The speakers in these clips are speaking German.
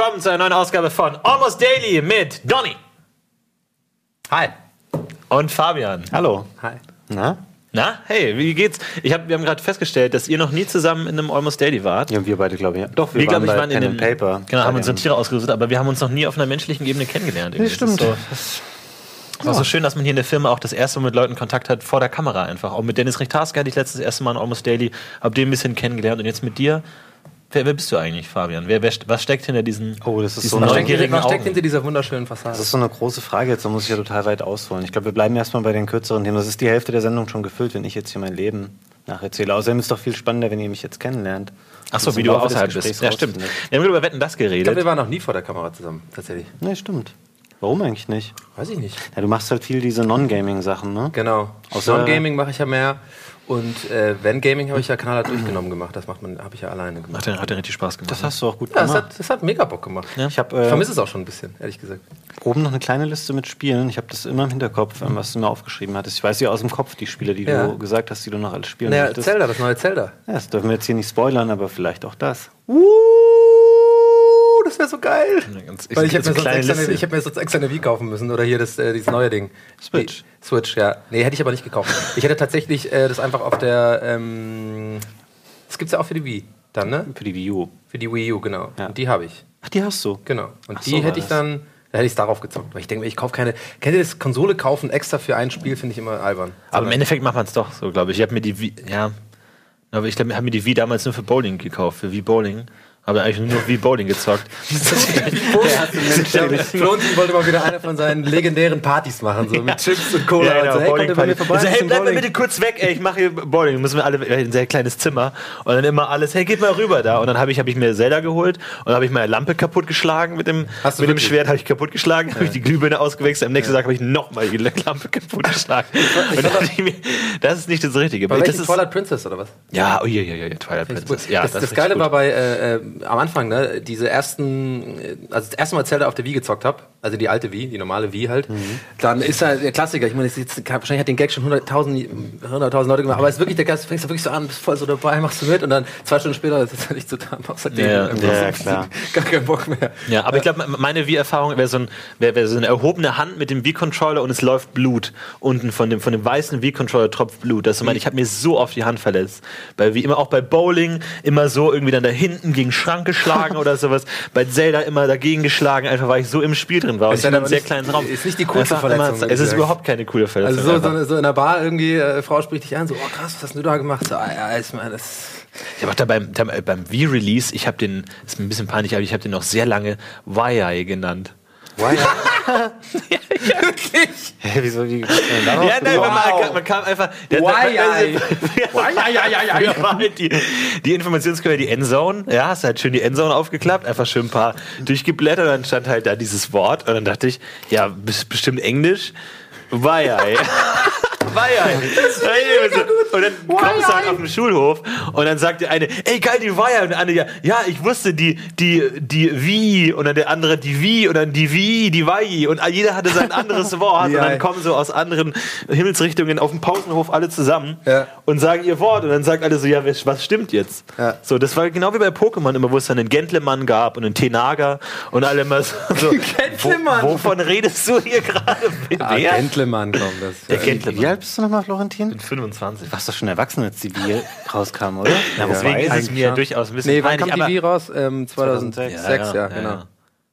willkommen zu einer neuen Ausgabe von Almost Daily mit Donny Hi. und Fabian. Hallo. Hi. Na? Na, hey, wie geht's? Ich hab, wir haben gerade festgestellt, dass ihr noch nie zusammen in einem Almost Daily wart. Ja, wir beide, glaube ich. Ja. Doch, wir, Wir, glaube ich, bei waren in dem Paper. Genau, haben uns Tiere ausgerüstet, aber wir haben uns noch nie auf einer menschlichen Ebene kennengelernt. irgendwie. Nee, Das stimmt. So, ist auch so schön, dass man hier in der Firma auch das erste Mal mit Leuten Kontakt hat vor der Kamera einfach. Auch mit Dennis Richtarski hatte ich letztes das erste Mal in Almost Daily, hab den ein bisschen kennengelernt und jetzt mit dir. Wer, wer bist du eigentlich, Fabian? Wer, wer, was steckt hinter diesen, Oh, das ist diesen so eine- neugierigen Was steckt hinter dieser wunderschönen Fassade? Das ist so eine große Frage jetzt, da muss ich ja total weit ausholen. Ich glaube, wir bleiben erstmal bei den kürzeren Themen. Das ist die Hälfte der Sendung schon gefüllt, wenn ich jetzt hier mein Leben nacherzähle. Außerdem ist es doch viel spannender, wenn ihr mich jetzt kennenlernt. Achso, Das wie du außerhalb bist. Ja, stimmt. Wir haben über Wetten das ich glaube, geredet. wir waren noch nie vor der Kamera zusammen, tatsächlich. Nee, stimmt. Warum eigentlich nicht? Weiß ich nicht. Ja, du machst halt viel diese Non-Gaming-Sachen, ne? Genau. Außer- Non-Gaming mache ich ja mehr. Und äh, wenn Gaming habe ich ja Kanal durchgenommen gemacht. Das macht man, habe ich ja alleine gemacht. Hat, ja- hat ja richtig Spaß gemacht. Das hast du auch gut Ja, das gemacht. hat, das hat mega Bock gemacht. Ich habe Ich äh, vermisse es auch schon ein bisschen, ehrlich gesagt. oben noch eine kleine Liste mit Spielen. Ich habe das immer im Hinterkopf, ähm, was du mir aufgeschrieben hattest. Ich weiß ja aus dem Kopf die Spiele, die Ja. du gesagt hast, die du noch alles spielen Naja, möchtest. Zelda, das neue Zelda. Ja, das dürfen wir jetzt hier nicht spoilern, aber vielleicht auch das. Uh, das wäre so geil. Ganz- Weil ich so hätte mir, sonst kleine extra eine- Liste. ich hätte mir sonst extra eine Wii kaufen müssen oder hier das, äh, dieses neue Ding. Switch. Die, Switch, ja. Nee, hätte ich aber nicht gekauft. Ich hätte tatsächlich äh, das einfach auf der. Ähm, das gibt's ja auch für die Wii dann, ne? Für die Wii U. Für die Wii U, genau. Ja. Und die habe ich. Ach, die hast du. Genau. Und Ach die so hätte ich dann. Da hätte ich es darauf gezockt. Weil ich denke mir, ich kaufe keine. Kennt ihr das Konsole kaufen extra für ein Spiel, finde ich immer albern. Aber im Endeffekt macht man es doch so, glaube ich. Ich habe mir die Wii, ja, aber ich glaube, ich habe mir die Wii damals nur für Bowling gekauft, für Wii Bowling. Habe eigentlich nur Wii Bowling gezockt. Florentin wollte mal wieder eine von seinen legendären Partys machen, so mit Chips und Cola. Ja, genau, und so, hey, kommt bei mir vorbei? Also, hey, bleib mal bitte kurz weg, ey, ich mache hier Bowling. Müssen wir alle in ein sehr kleines Zimmer. Und dann immer alles, hey, geht mal rüber da. Und dann habe ich, hab ich mir Zelda geholt und dann habe ich meine Lampe kaputtgeschlagen mit dem, mit dem? Schwert, habe ich kaputtgeschlagen, habe ich die Glühbirne ausgewechselt. Am nächsten Tag habe ich nochmal die Lampe kaputtgeschlagen. Und dann ich mir, das ist nicht das Richtige. Bei das ist, Twilight Princess oder was? ja, oh, ja, ja, ja, Twilight Princess. Ja, das, das, ist Geile war bei äh, äh, am Anfang, ne, diese ersten, äh, als ich das erste Mal Zelda auf der Wii gezockt habe, also die alte Wii, die normale Wii halt, dann ist halt der Klassiker. Ich meine, jetzt, wahrscheinlich hat den Gag schon 100.000 100.000 Leute gemacht, aber es ist wirklich der du fängst da wirklich so an, bist voll so dabei, machst du mit und dann zwei Stunden später ist es nicht so da, machst halt den Ja, ja, so, klar. Gar keinen Bock mehr. Ja, aber ich glaube, meine Wii-Erfahrung wäre so, ein, wär, wär so eine erhobene Hand mit dem Wii-Controller und es läuft Blut. Unten von dem, von dem weißen Wii-Controller tropft Blut. Das ist, meine, ich habe mir so oft die Hand verletzt. Bei, wie immer auch bei Bowling, immer so irgendwie dann da hinten gegen den Schrank geschlagen oder sowas. Bei Zelda immer dagegen geschlagen, einfach weil ich so im Spiel drin war. Und Ist in einem sehr nicht- kleinen Raum. ist nicht die coolste immer- Verletzung, würde Es ist überhaupt keine coole Verletzung. Also so, so, so in der Bar irgendwie, äh, Frau spricht dich an, so, oh krass, was hast du da gemacht? So, ah, ja, ich meine, das... Ich habe auch da beim, da, beim Wii-Release, ich habe den, ist mir ein bisschen peinlich, aber ich habe den noch sehr lange Wai genannt. Wirklich? Hä, wieso die? Ja, nein, weil man, man kam einfach. Der, Why, der, ey? der, war halt die, die Informationsquelle, die Endzone. Ja, hast halt schön die Endzone aufgeklappt, einfach schön ein paar durchgeblättert und dann stand halt da dieses Wort und dann dachte ich, ja, best- bestimmt Englisch. Why, Weiher. Und dann kommst du halt auf den Schulhof und dann sagt der eine, ey geil, die Weiher. Und der andere, ja, ja, ich wusste die, die, die Wie. Und dann der andere, die Wie. Und dann die Wie, die Wei. Und jeder hatte sein anderes Wort. Und Ja. dann kommen so aus anderen Himmelsrichtungen auf dem Pausenhof alle zusammen Ja. und sagen ihr Wort. Und dann sagt alle so, ja, was stimmt jetzt? Ja. So, das war genau wie bei Pokémon immer, wo es dann einen Gentleman gab und einen Tenaga und alle immer so, so Gentleman? Wo, wovon redest du hier gerade? Ah, Wer? Gentleman kommt das. Der Gentleman. Alt bist du nochmal, Florentin? 25. Du warst doch schon erwachsen, als die Bier rauskam, oder? Na, Deswegen ist es mir schon. durchaus ein bisschen Nee, wann peinlich. kam die Wii raus? Ähm, 2006, 2006. ja, genau.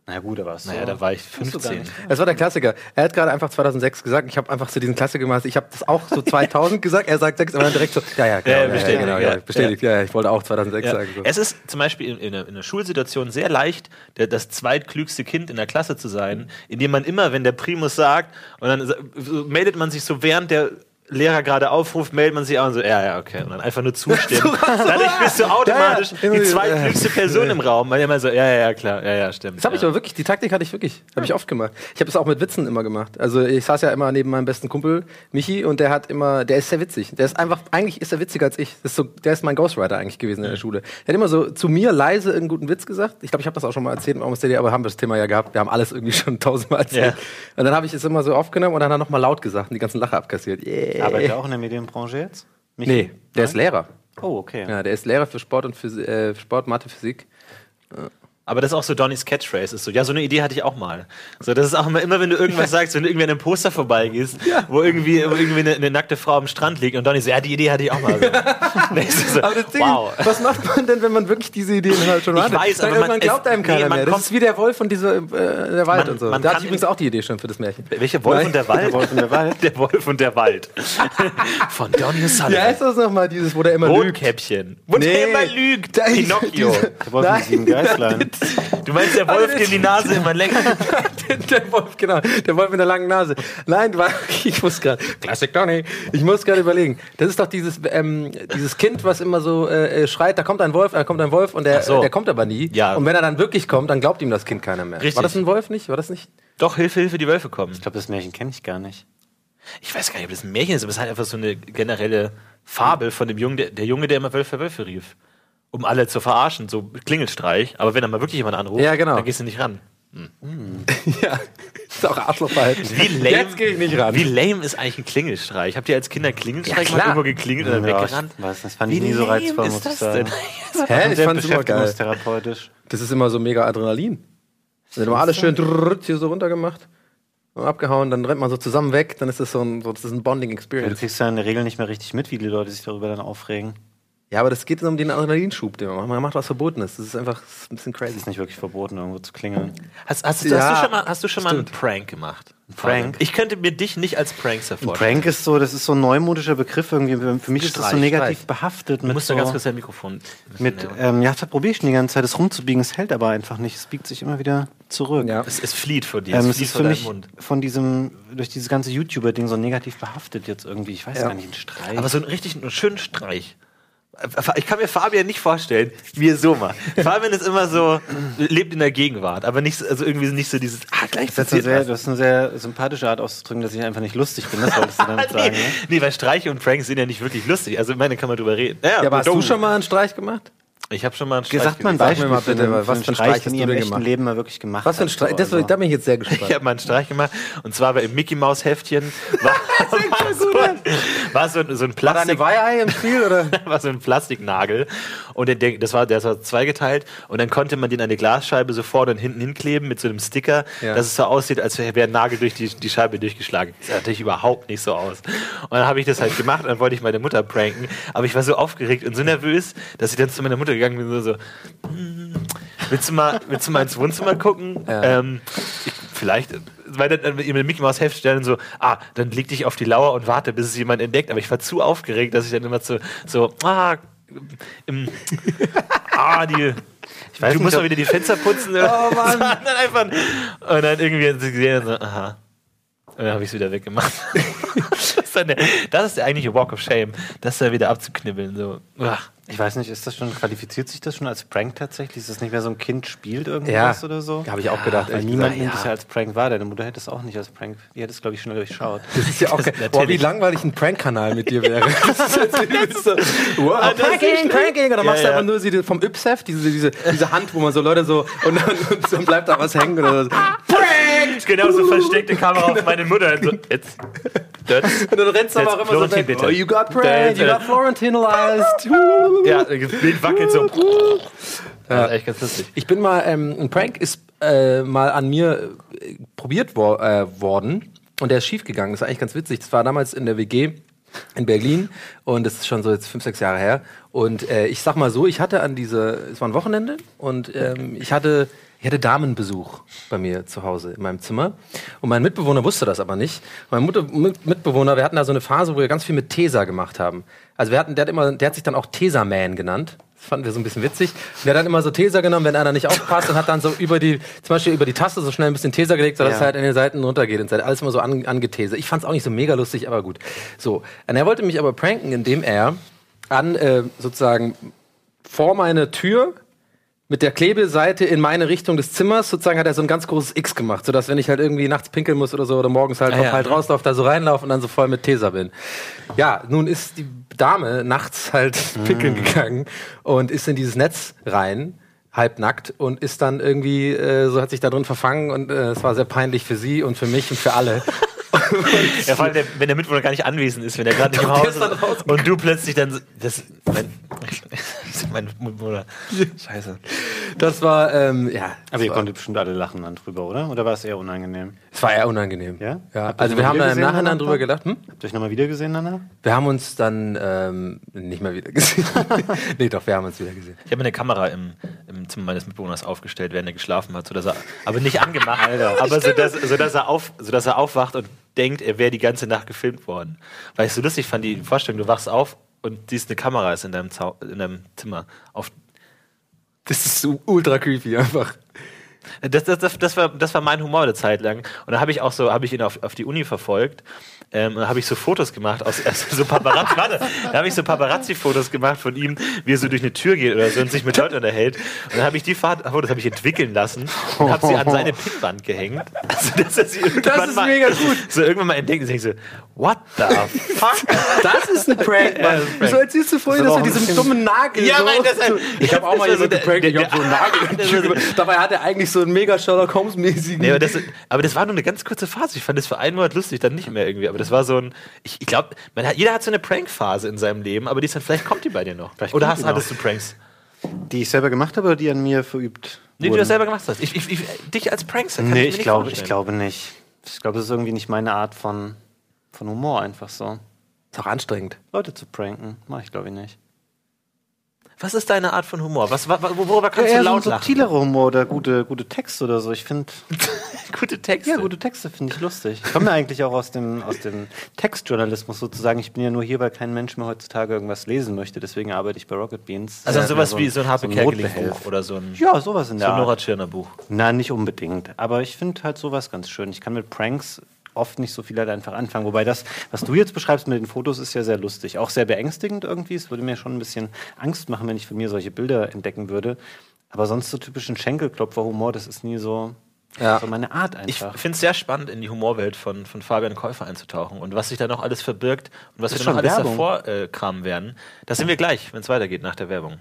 Na gut, aber so. Naja, da war ich Hast du gar 15. nicht. Das war der Klassiker. Er hat gerade einfach 2006 gesagt. Ich habe einfach so diesen Klassiker gemacht. Ich habe das auch so 2000 gesagt. Er sagt 6, aber dann direkt so. Ja, ja, genau. Ja, Ja, bestätigt, genau, ja. ja, bestätigt. Ja. ja, ich wollte auch 2006 Ja. sagen. So. Es ist zum Beispiel in, in, einer, in einer Schulsituation sehr leicht, der, das zweitklügste Kind in der Klasse zu sein, indem man immer, wenn der Primus sagt, und dann so meldet man sich so während der Lehrer gerade aufruft, meldet man sich auch und so, ja, ja, okay. Und dann einfach nur zustimmen. Dadurch bist du automatisch Ja, ja. die zweitklügste Person im Raum, weil immer so, ja, ja, ja, klar, ja, ja, stimmt. Das habe ich aber wirklich, die Taktik hatte ich wirklich, habe ich oft gemacht. Ich habe es auch mit Witzen immer gemacht. Also ich saß ja immer neben meinem besten Kumpel Michi und der hat immer, der ist sehr witzig. Der ist einfach, eigentlich ist er witziger als ich. Das ist so, der ist mein Ghostwriter eigentlich gewesen in der Schule. Der hat immer so zu mir leise einen guten Witz gesagt. Ich glaube, ich habe das auch schon mal erzählt aber haben wir das Thema ja gehabt. Wir haben alles irgendwie schon tausendmal erzählt. Ja. Und dann habe ich es immer so aufgenommen und dann hat er nochmal laut gesagt und die ganzen Lacher abkassiert. Yeah. Arbeitet er auch in der Medienbranche jetzt? Michi? Nee, der ist Lehrer. Oh, okay. Ja, der ist Lehrer für Sport und Physi äh, Sport, Mathe, Physik. Aber das ist auch so Donnys Catchphrase. Ist so, ja, so eine Idee hatte ich auch mal. So, das ist auch immer, immer wenn du irgendwas sagst, wenn du irgendwie an einem Poster vorbeigehst, wo irgendwie, wo irgendwie eine, eine nackte Frau am Strand liegt und Donny so, ja, die Idee hatte ich auch mal. So. So, Aber das Ding, wow. ist, was macht man denn, wenn man wirklich diese Ideen halt schon Ich hat? weiß, Weil aber man- irgendwann glaubt es- einem keiner nee, man mehr. Das kommt- ist wie der Wolf und diese, äh, der Wald Man- und so. man Da hatte ich übrigens auch die Idee schon für das Märchen. Welcher Wolf Nein. und der Wald? Der Wolf und der Wald. Der Wolf und der Wald. Von Donny Wie Sullivan. heißt das nochmal, dieses, wo der immer lügt? Rotkäppchen. Wo Nee. der immer lügt. Pinocchio. Der Wolf mit sieben Geißlein. Du meinst der Wolf, dem die Nase immer länger. der, der Wolf, genau. Der Wolf mit der langen Nase. Nein, ich muss gerade. Classic Donny. Ich muss gerade überlegen. Das ist doch dieses, ähm, dieses Kind, was immer so äh, äh, schreit, da kommt ein Wolf, da kommt ein Wolf und der, so. der kommt aber nie. Ja. Und wenn er dann wirklich kommt, dann glaubt ihm das Kind keiner mehr. Richtig. War das ein Wolf nicht? War das nicht? Doch, Hilfe, Hilfe, die Wölfe kommen. Ich glaube, das Märchen kenne ich gar nicht. Ich weiß gar nicht, ob das ein Märchen ist, aber es ist halt einfach so eine generelle Fabel von dem Jungen, der, der Junge, der immer Wölfe, Wölfe rief. Um alle zu verarschen, so Klingelstreich. Aber wenn er mal wirklich jemand anruft, Ja, genau. dann gehst du nicht ran. ja. Ist auch Arschlochverhalten. Wie lame, Jetzt gehe ich nicht ran. Wie lame ist eigentlich ein Klingelstreich? Habt ihr als Kinder Klingelstreich Ja, mal irgendwo geklingelt oder Ja, weggerannt? ich weiß, das fand Wie ich nie so lame reizvoll, ist muss ich das sagen. denn? Hä? Ich Sehr fand's immer geil. beschäftigungstherapeutisch. Das ist immer so mega Adrenalin. Dann immer alles schön drrrt hier so runtergemacht. und Abgehauen, dann rennt man so zusammen weg, dann ist das so ein, so, das ist ein Bonding Du Experience. kriegst ja in der Regel nicht mehr richtig mit, wie die Leute sich darüber dann aufregen. Ja, aber das geht um den Adrenalinschub, den man macht. Man macht was Verbotenes. Das ist einfach das ist ein bisschen crazy. Ist nicht wirklich verboten, irgendwo zu klingeln. Hast, hast, du- Ja, hast du schon mal, hast du schon mal einen. Prank gemacht? Prank? Ich könnte mir dich nicht als Prankster Ein vorstellen. Prank ist so, das ist so ein neumodischer Begriff irgendwie. Für mich ist das so Streich, negativ Streich. behaftet. Du mit musst so, da ganz kurz dein Mikrofon. ein mit, ähm, ja, da probiere ich schon die ganze Zeit, das rumzubiegen. Es hält aber einfach nicht. Es biegt sich immer wieder zurück. Ja. es, es flieht von dir. Ähm, es ist für mich Mund. von diesem, durch dieses ganze YouTuber-Ding so negativ behaftet jetzt irgendwie. Ich weiß Ja. gar nicht, ein Streich. Aber so einen richtig einen schönen Streich. Ich kann mir Fabian nicht vorstellen, wie er so macht. Fabian ist immer so, lebt in der Gegenwart, aber nicht, so- also irgendwie nicht so dieses, ah, gleich das passiert sehr, das ist eine sehr sympathische Art auszudrücken, dass ich einfach nicht lustig bin. Das wolltest du damit nee, sagen, ne? nee, weil Streiche und Pranks sind ja nicht wirklich lustig. Also, ich meine, kann man drüber reden. Ja, aber hast du schon mal einen Streich gemacht? Ich habe schon mal einen Streich Gesagt mal ein Beispiel mal für bitte, einen- was für einen Streich, hast du im denn gemacht? Leben mal wirklich gemacht Was für ein Streich? Das, da bin ich jetzt sehr Ich gespannt. habe mal einen Streich gemacht und zwar bei im Mickey Maus Heftchen war, war, so, ein- war so, ein- so ein War da eine Plastik Weihe im Spiel oder? war so ein Plastiknagel und der, das war, der war zweigeteilt und dann konnte man den an eine Glasscheibe so vorne und hinten hinkleben mit so einem Sticker, Ja. dass es so aussieht, als wäre ein Nagel durch die, die Scheibe durchgeschlagen. Das sah natürlich überhaupt nicht so aus. Und dann habe ich das halt gemacht und dann wollte ich meine Mutter pranken, aber ich war so aufgeregt und so nervös, dass ich dann zu meiner Mutter gegangen bin und so, so "Hm, willst du mal, willst du mal ins Wohnzimmer gucken? Ja. Ähm, ich, vielleicht, weil dann mit dem Mickey Maus Heft stellen so, ah, dann leg dich auf die Lauer und warte, bis es jemand entdeckt. Aber ich war zu aufgeregt, dass ich dann immer so, so ah, im, ah, die. Ich weiß, du nicht, musst ob- wieder die Fenster putzen. Oh, Mann. dann einfach, und dann irgendwie hat sie gesehen, so, aha. Und dann habe ich es wieder weggemacht. das, ist der, das ist der eigentliche Walk of Shame, das da wieder abzuknibbeln. So. Ach. Ich weiß nicht, ist das schon, qualifiziert sich das schon als Prank tatsächlich? Ist das nicht mehr so ein Kind spielt irgendwas Ja. oder so? Habe ich auch gedacht. Weil niemand nimmt es ja als Prank wahr. Deine Mutter hätte es auch nicht als Prank. Die hätte es, glaube ich, schon durchschaut. Das ist ja auch. Natürlich. Boah, wie langweilig ein Prank-Kanal mit dir wäre. Das ist jetzt übelst so, wow, Ah, das Pranking, ist- Pranking. Dann Ja, machst du ja. einfach nur sie vom Ypsef, diese, diese, diese Hand, wo man so Leute so, und dann, und dann bleibt da was hängen oder so. Prank! Genau so versteckte Kamera auf meine Mutter. Und so, jetzt. Das. Und dann rennst du aber auch immer so weg. Oh, you got pranked, you got Florentinalized. Ja, das Bild wackelt so. Das ist echt ganz lustig. Ich bin mal, ähm, ein Prank ist äh, mal an mir äh, probiert wor äh, worden und der ist schief gegangen. Das war eigentlich ganz witzig. Das war damals in der WG in Berlin und das ist schon so jetzt fünf, sechs Jahre her. Und äh, ich sag mal so, ich hatte an diese, es war ein Wochenende und ähm, ich hatte ich hatte Damenbesuch bei mir zu Hause in meinem Zimmer. Und mein Mitbewohner wusste das aber nicht. Mein Mutter, Mit- Mitbewohner, wir hatten da so eine Phase, wo wir ganz viel mit Tesa gemacht haben. Also wir hatten, der hat immer, der hat sich dann auch Tesa-Man genannt. Das fanden wir so ein bisschen witzig. Und der hat dann immer so Tesa genommen, wenn einer nicht aufpasst und hat dann so über die, zum Beispiel über die Taste so schnell ein bisschen Tesa gelegt, sodass Ja. es halt in den Seiten runtergeht und alles immer so an, angetesert. Ich fand es auch nicht so mega lustig, aber gut. So. Und er wollte mich aber pranken, indem er an, äh, sozusagen vor meine Tür mit der Klebeseite in meine Richtung des Zimmers, sozusagen hat er so ein ganz großes X gemacht, sodass wenn ich halt irgendwie nachts pinkeln muss oder so oder morgens halt Ah, ja. halt rauslaufe, da so reinlaufe und dann so voll mit Tesa bin. Ja, nun ist die Dame nachts halt pinkeln gegangen und ist in dieses Netz rein halbnackt und ist dann irgendwie, äh, so hat sich da drin verfangen und äh, es war sehr peinlich für sie und für mich und für alle. Ja, vor allem, der, wenn der Mitwohner gar nicht anwesend ist, wenn er gerade nicht im Der Haus ist dann. Und du plötzlich dann. so- Das, mein, das ist mein Mitwohner. Scheiße. Das war, ähm, ja. Aber ihr konntet bestimmt alle lachen dann drüber, oder? Oder war es eher unangenehm? es war eher unangenehm. Ja? ja. Also wir haben wieder da im Nachhinein danach? drüber gedacht, hm? Habt ihr euch nochmal wieder gesehen danach? Wir haben uns dann ähm, nicht mehr wieder gesehen. nee, doch, wir haben uns wieder gesehen. Ich habe eine Kamera im, im Zimmer meines Mitbewohners aufgestellt, während er geschlafen hat, sodass er, aber nicht angemacht, aber so dass, so, dass er auf, so dass er aufwacht und denkt, er wäre die ganze Nacht gefilmt worden. Weil ich so lustig fand, die Vorstellung, du wachst auf und siehst eine Kamera ist in deinem, Zau in deinem Zimmer. Auf, Das ist so ultra creepy einfach. das, das, das, das, war, das war mein Humor eine Zeit lang. Und dann habe ich auch so, habe ich ihn auf, auf die Uni verfolgt. Ähm, und da habe ich so Fotos gemacht aus also so Paparazzi, warte, da habe ich so Paparazzi-Fotos gemacht von ihm, wie er so durch eine Tür geht oder so und sich mit Leuten unterhält. Und dann habe ich die Fahrt- Fotos habe ich entwickeln lassen und habe sie an seine Pinnwand gehängt. Also, dass er sie irgendwann ist mal, mega gut. So irgendwann mal entdeckt und denkt so, what the fuck? Das ist ein Prank, Mann. Wieso erzählst du vorhin, Das dass auch diesen ein dummen Nagel Ja, so Mann, das- so- Ich habe auch das mal so jemanden der- geprankt, ich der- habe so einen Nagel in die das Tür war so- gemacht. Dabei hat er eigentlich so einen mega Sherlock Holmes-mäßigen... Nee, aber, das, aber das war nur eine ganz kurze Phase. Ich fand das für einen Monat lustig, dann nicht mehr irgendwie. Aber das war so ein. Ich, ich glaube, jeder hat so eine Prank-Phase in seinem Leben, aber die ist dann, vielleicht kommt die bei dir noch. Vielleicht Oder hast, hattest du Pranks? Die ich selber gemacht habe oder die an mir verübt Nee, die du das selber gemacht hast. Ich, ich, ich, dich als Prankster kann Nee, ich nicht glaube, ich glaube nicht. Ich glaube, das ist irgendwie nicht meine Art von, von Humor einfach so. ist auch anstrengend. Leute zu pranken, mache ich glaube ich nicht. Was ist deine Art von Humor? Was, wa- worüber kannst eher du so laut ein lachen? subtilerer Humor oder gute, gute Texte oder so. Ich finde, Gute Texte. ja, gute Texte finde ich lustig. Ich komme ja eigentlich auch aus dem, aus dem Textjournalismus sozusagen. Ich bin ja nur hier, weil kein Mensch mehr heutzutage irgendwas lesen möchte. Deswegen arbeite ich bei Rocket Beans. Also Ja, sowas so wie so ein Harpe Kerkeling Notbehelf. Buch oder so ein, Ja, sowas in so der ein Art. Nora Tschirner Buch. Na, nicht unbedingt. Aber ich finde halt sowas ganz schön. Ich kann mit Pranks oft nicht so viel halt einfach anfangen. Wobei das, was du jetzt beschreibst mit den Fotos, ist ja sehr lustig. Auch sehr beängstigend irgendwie. Es würde mir schon ein bisschen Angst machen, wenn ich von mir solche Bilder entdecken würde. Aber sonst so typischen Schenkelklopfer-Humor, das ist nie so, Ja. so meine Art Ich einfach. finde es sehr spannend, in die Humorwelt von, von Fabian Käufer einzutauchen und was sich da noch alles verbirgt und was wir noch alles Werbung. davor äh, kramen werden. Das sind wir gleich, wenn es weitergeht nach der Werbung.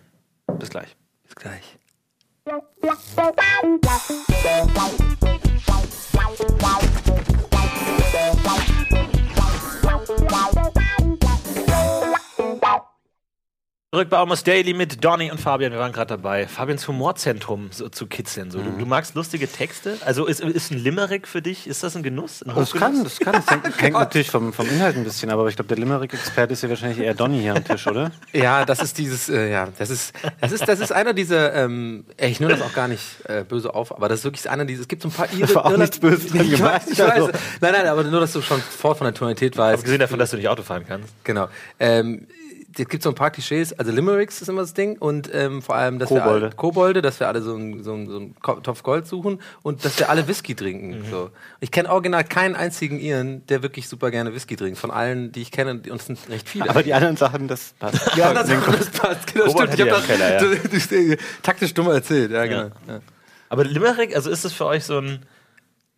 Bis gleich. Bis gleich. Wow. Zurück bei Almost Daily mit Donny und Fabian. Wir waren gerade dabei, Fabians Humorzentrum so zu kitzeln. So. Du, du magst lustige Texte? Also ist, ist ein Limerick für dich, ist das ein Genuss? Ein Das kann, das kann. Das hängt, hängt natürlich vom, vom Inhalt ein bisschen, aber ich glaube, der Limerick-Experte ist ja wahrscheinlich eher Donny hier am Tisch, oder? Ja, das ist dieses, äh, ja, das ist, das ist, das ist einer dieser, ähm, ey, ich nehme das auch gar nicht äh, böse auf, aber das ist wirklich einer dieser, es gibt so ein paar Irre, war auch nichts Böses dran ich weiß, gemeint, ich weiß. also. Nein, nein, aber nur, dass du schon fort von der Tonalität weißt. Abgesehen davon, dass du nicht Auto fahren kannst. Genau. Ähm, es gibt so ein paar Klischees, also Limericks ist immer das Ding und ähm, vor allem, dass Kobolde. wir alle, Kobolde, dass wir alle so einen so so Ko- Topf Gold suchen und dass wir alle Whisky trinken. So. Ich kenne original keinen einzigen Iren, der wirklich super gerne Whisky trinkt. Von allen, die ich kenne, und es sind recht viele. Aber die anderen Sachen, das passt. ja, das, das passt. Genau, Kobold stimmt. Ich habe die das, ja das, das, taktisch dumm erzählt. Ja, genau. Ja. Aber Limerick, also ist das für euch so ein.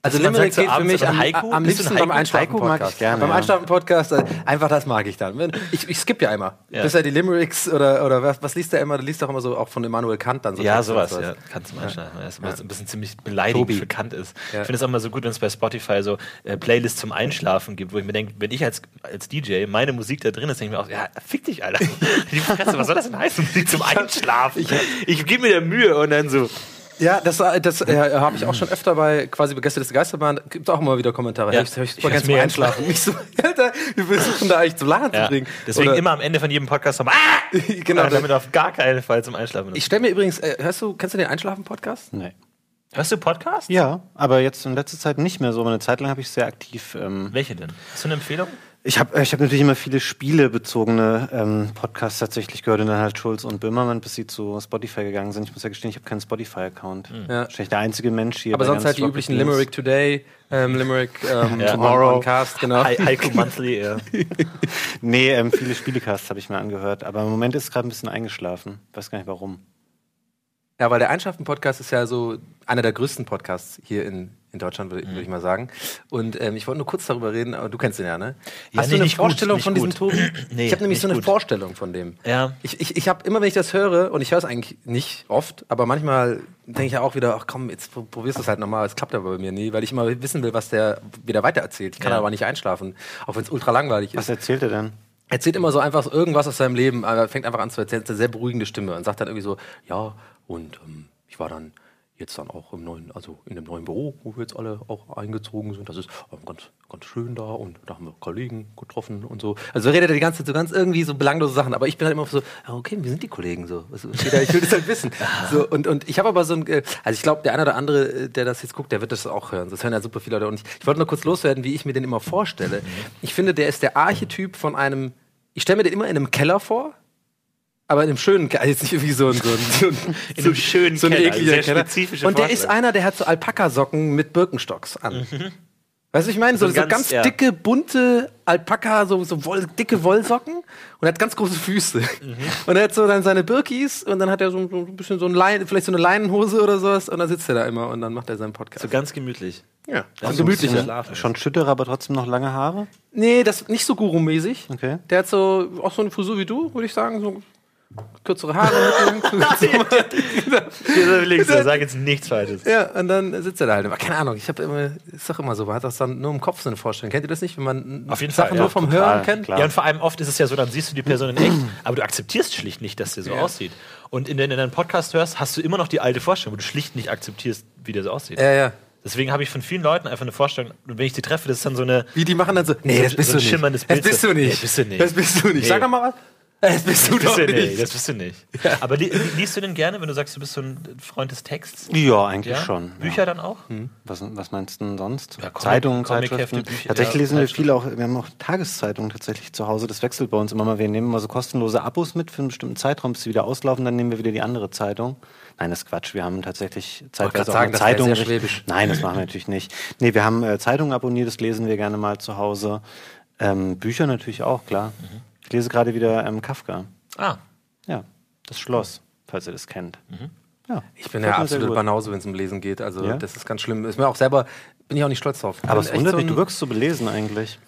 Also Limerick geht für mich am, Haiku? am liebsten beim Haiku? Einschlafen ich Podcast. gerne, beim ja. Einschlafen Podcast, äh, einfach das mag ich dann. Ich, ich skippe ja immer. Ja. Bis er die Limericks oder, oder was, was liest er immer? Du liest doch immer so auch von Immanuel Kant dann so. Ja, sowas, ja. Kannst du mal einschlafen. Ja. Das ist ein bisschen ziemlich beleidigend Tobi. für Kant ist. Ich finde es auch immer so gut, wenn es bei Spotify so äh, Playlists zum Einschlafen gibt, wo ich mir denke, wenn ich als, als DJ meine Musik da drin ist, denke ich mir auch, ja, fick dich, Alter. Die Fresse, was soll das denn heißen? Musik zum Einschlafen. Ich, gebe mir da Mühe und dann so. Ja, das, äh, das äh, habe ich auch schon öfter bei quasi Begeistertes Geisterbahn. Gibt auch immer wieder Kommentare. Ja. Ja. Ich, ich Ich gerne zum mir Einschlafen. Nicht so, Alter, wir versuchen da eigentlich zum Lachen Ja. zu bringen. Deswegen Oder- immer am Ende von jedem Podcast nochmal, ah! Genau. Und damit auf gar keinen Fall zum Einschlafen. Ich stelle mir übrigens, äh, hörst du, kennst du den Einschlafen-Podcast? Nee. Hörst du Podcast? Ja, aber jetzt in letzter Zeit nicht mehr so. Aber eine Zeit lang habe ich sehr aktiv. Ähm, Welche denn? Hast du eine Empfehlung? Ich habe ich hab natürlich immer viele spielebezogene ähm, Podcasts tatsächlich gehört und dann halt Schulz und Böhmermann, bis sie zu Spotify gegangen sind. Ich muss ja gestehen, ich habe keinen Spotify-Account. Ja. Wahrscheinlich der einzige Mensch hier. Aber sonst halt die Rocket üblichen Beans. Limerick Today, ähm, Limerick ähm, Ja. Tomorrow on Cast, genau. Haiku Monthly, ja. Nee, ähm, viele Spielecasts habe ich mir angehört. Aber im Moment ist es gerade ein bisschen eingeschlafen. Weiß gar nicht warum. Ja, weil der Einschlafen-Podcast ist ja so einer der größten Podcasts hier in, in Deutschland, würde würd ich mal sagen. Und ähm, ich wollte nur kurz darüber reden, aber du kennst den ja, ne? Ja, Hast nee, du eine gut, Vorstellung nicht von diesem gut. Tobi? Nee, ich habe nämlich so eine gut. Vorstellung von dem. Ja. Ich, ich, ich habe immer, wenn ich das höre, und ich höre es eigentlich nicht oft, aber manchmal denke ich ja auch wieder, ach komm, jetzt pro- probierst du es halt nochmal, es klappt aber bei mir nie, weil ich immer wissen will, was der wieder weitererzählt. Ich kann Ja. aber nicht einschlafen, auch wenn es ultra langweilig Was ist. erzählt er denn? Er erzählt immer so einfach irgendwas aus seinem Leben, aber er fängt einfach an zu erzählen, es ist eine sehr beruhigende Stimme und sagt dann irgendwie so, ja, und ähm, ich war dann jetzt dann auch im neuen, also in dem neuen Büro, wo wir jetzt alle auch eingezogen sind. Das ist ähm, ganz, ganz schön da und da haben wir Kollegen getroffen und so. Also redet er die ganze Zeit so ganz irgendwie so belanglose Sachen, aber ich bin halt immer so, okay, wie sind die Kollegen so? Ich will das halt wissen. So, und, und ich habe aber so ein, äh, also ich glaube, der eine oder andere, äh, der das jetzt guckt, der wird das auch hören. Das hören ja super viele Leute. Und ich, ich wollte nur kurz loswerden, wie ich mir den immer vorstelle. Ich finde, der ist der Archetyp von einem, ich stelle mir den immer in einem Keller vor, aber in einem schönen Keller, jetzt nicht irgendwie so ein, so ein, so ein, In einem schönen so ein Keller, ekliger sehr Keller. spezifische Und der ist einer, der hat so Alpaka-Socken mit Birkenstocks an. Weißt du, ich meine, so, So so, ganz- ganz, ja. dicke, bunte Alpaka, so, so Woll, dicke Wollsocken und er hat ganz große Füße. Und er hat so dann seine Birkis und dann hat er so, so ein bisschen so ein Lein, vielleicht so eine Leinenhose oder sowas und dann sitzt er da immer und dann macht er seinen Podcast. So ganz gemütlich. ja, ist ein gemütlicher. Schon Schütterer, aber trotzdem noch lange Haare? Nee, das nicht so Guru-mäßig. Okay. Der hat so auch so eine Frisur wie du, würde ich sagen, so kürzere Haare. Links, sag jetzt nichts Falsches. Ja, und dann sitzt er da halt. Aber keine Ahnung, ich habe immer, ist doch immer so, man hat das dann nur im Kopf so eine Vorstellung. Kennt ihr das nicht, wenn man Auf jeden Sachen Fall, nur ja, vom total, Hören kennt? klar. Ja, und vor allem oft ist es ja so, dann siehst du die Person in echt, aber du akzeptierst schlicht nicht, dass der so aussieht. Und in, wenn du deinen Podcast hörst, hast du immer noch die alte Vorstellung, wo du schlicht nicht akzeptierst, wie der so aussieht. Ja, ja. Deswegen habe ich von vielen Leuten einfach eine Vorstellung, und wenn ich die treffe, das ist dann so eine. Wie die machen dann so, nee, das bist so du ein nicht. schimmerndes Das Bild bist du nicht. Nee, bist du nicht. Das bist du nicht. Nee. Sag doch mal was. Das bist du Das bist doch du nicht. nicht. Das bist du nicht. Aber li liest du denn gerne, wenn du sagst, du bist so ein Freund des Texts? Ja, eigentlich Ja? schon. Bücher dann auch? Was, was meinst du denn sonst? Ja, Zeitungen, Zeitschriften. Bücher, tatsächlich ja, lesen wir viel auch, wir haben auch Tageszeitungen tatsächlich zu Hause. Das wechselt bei uns immer mal. Wir nehmen mal so kostenlose Abos mit für einen bestimmten Zeitraum, bis sie wieder auslaufen, dann nehmen wir wieder die andere Zeitung. Nein, das ist Quatsch. Wir haben tatsächlich zeitweise auch sagen, eine das wär Zeitung. sehr richt- schwäbisch. Nein, das machen wir natürlich nicht. Nee, wir haben äh, Zeitungen abonniert, das lesen wir gerne mal zu Hause. Ähm, Bücher natürlich auch, klar. Mhm. Ich lese gerade wieder ähm, Kafka. Ah. Ja, das Schloss, falls ihr das kennt. Ja, Ich bin ja absolut. Banause, wenn es um Lesen geht. Also Ja? das ist ganz schlimm. Ist mir auch selber, bin ich auch nicht stolz drauf. Aber es wundert so mich, du wirkst so belesen eigentlich.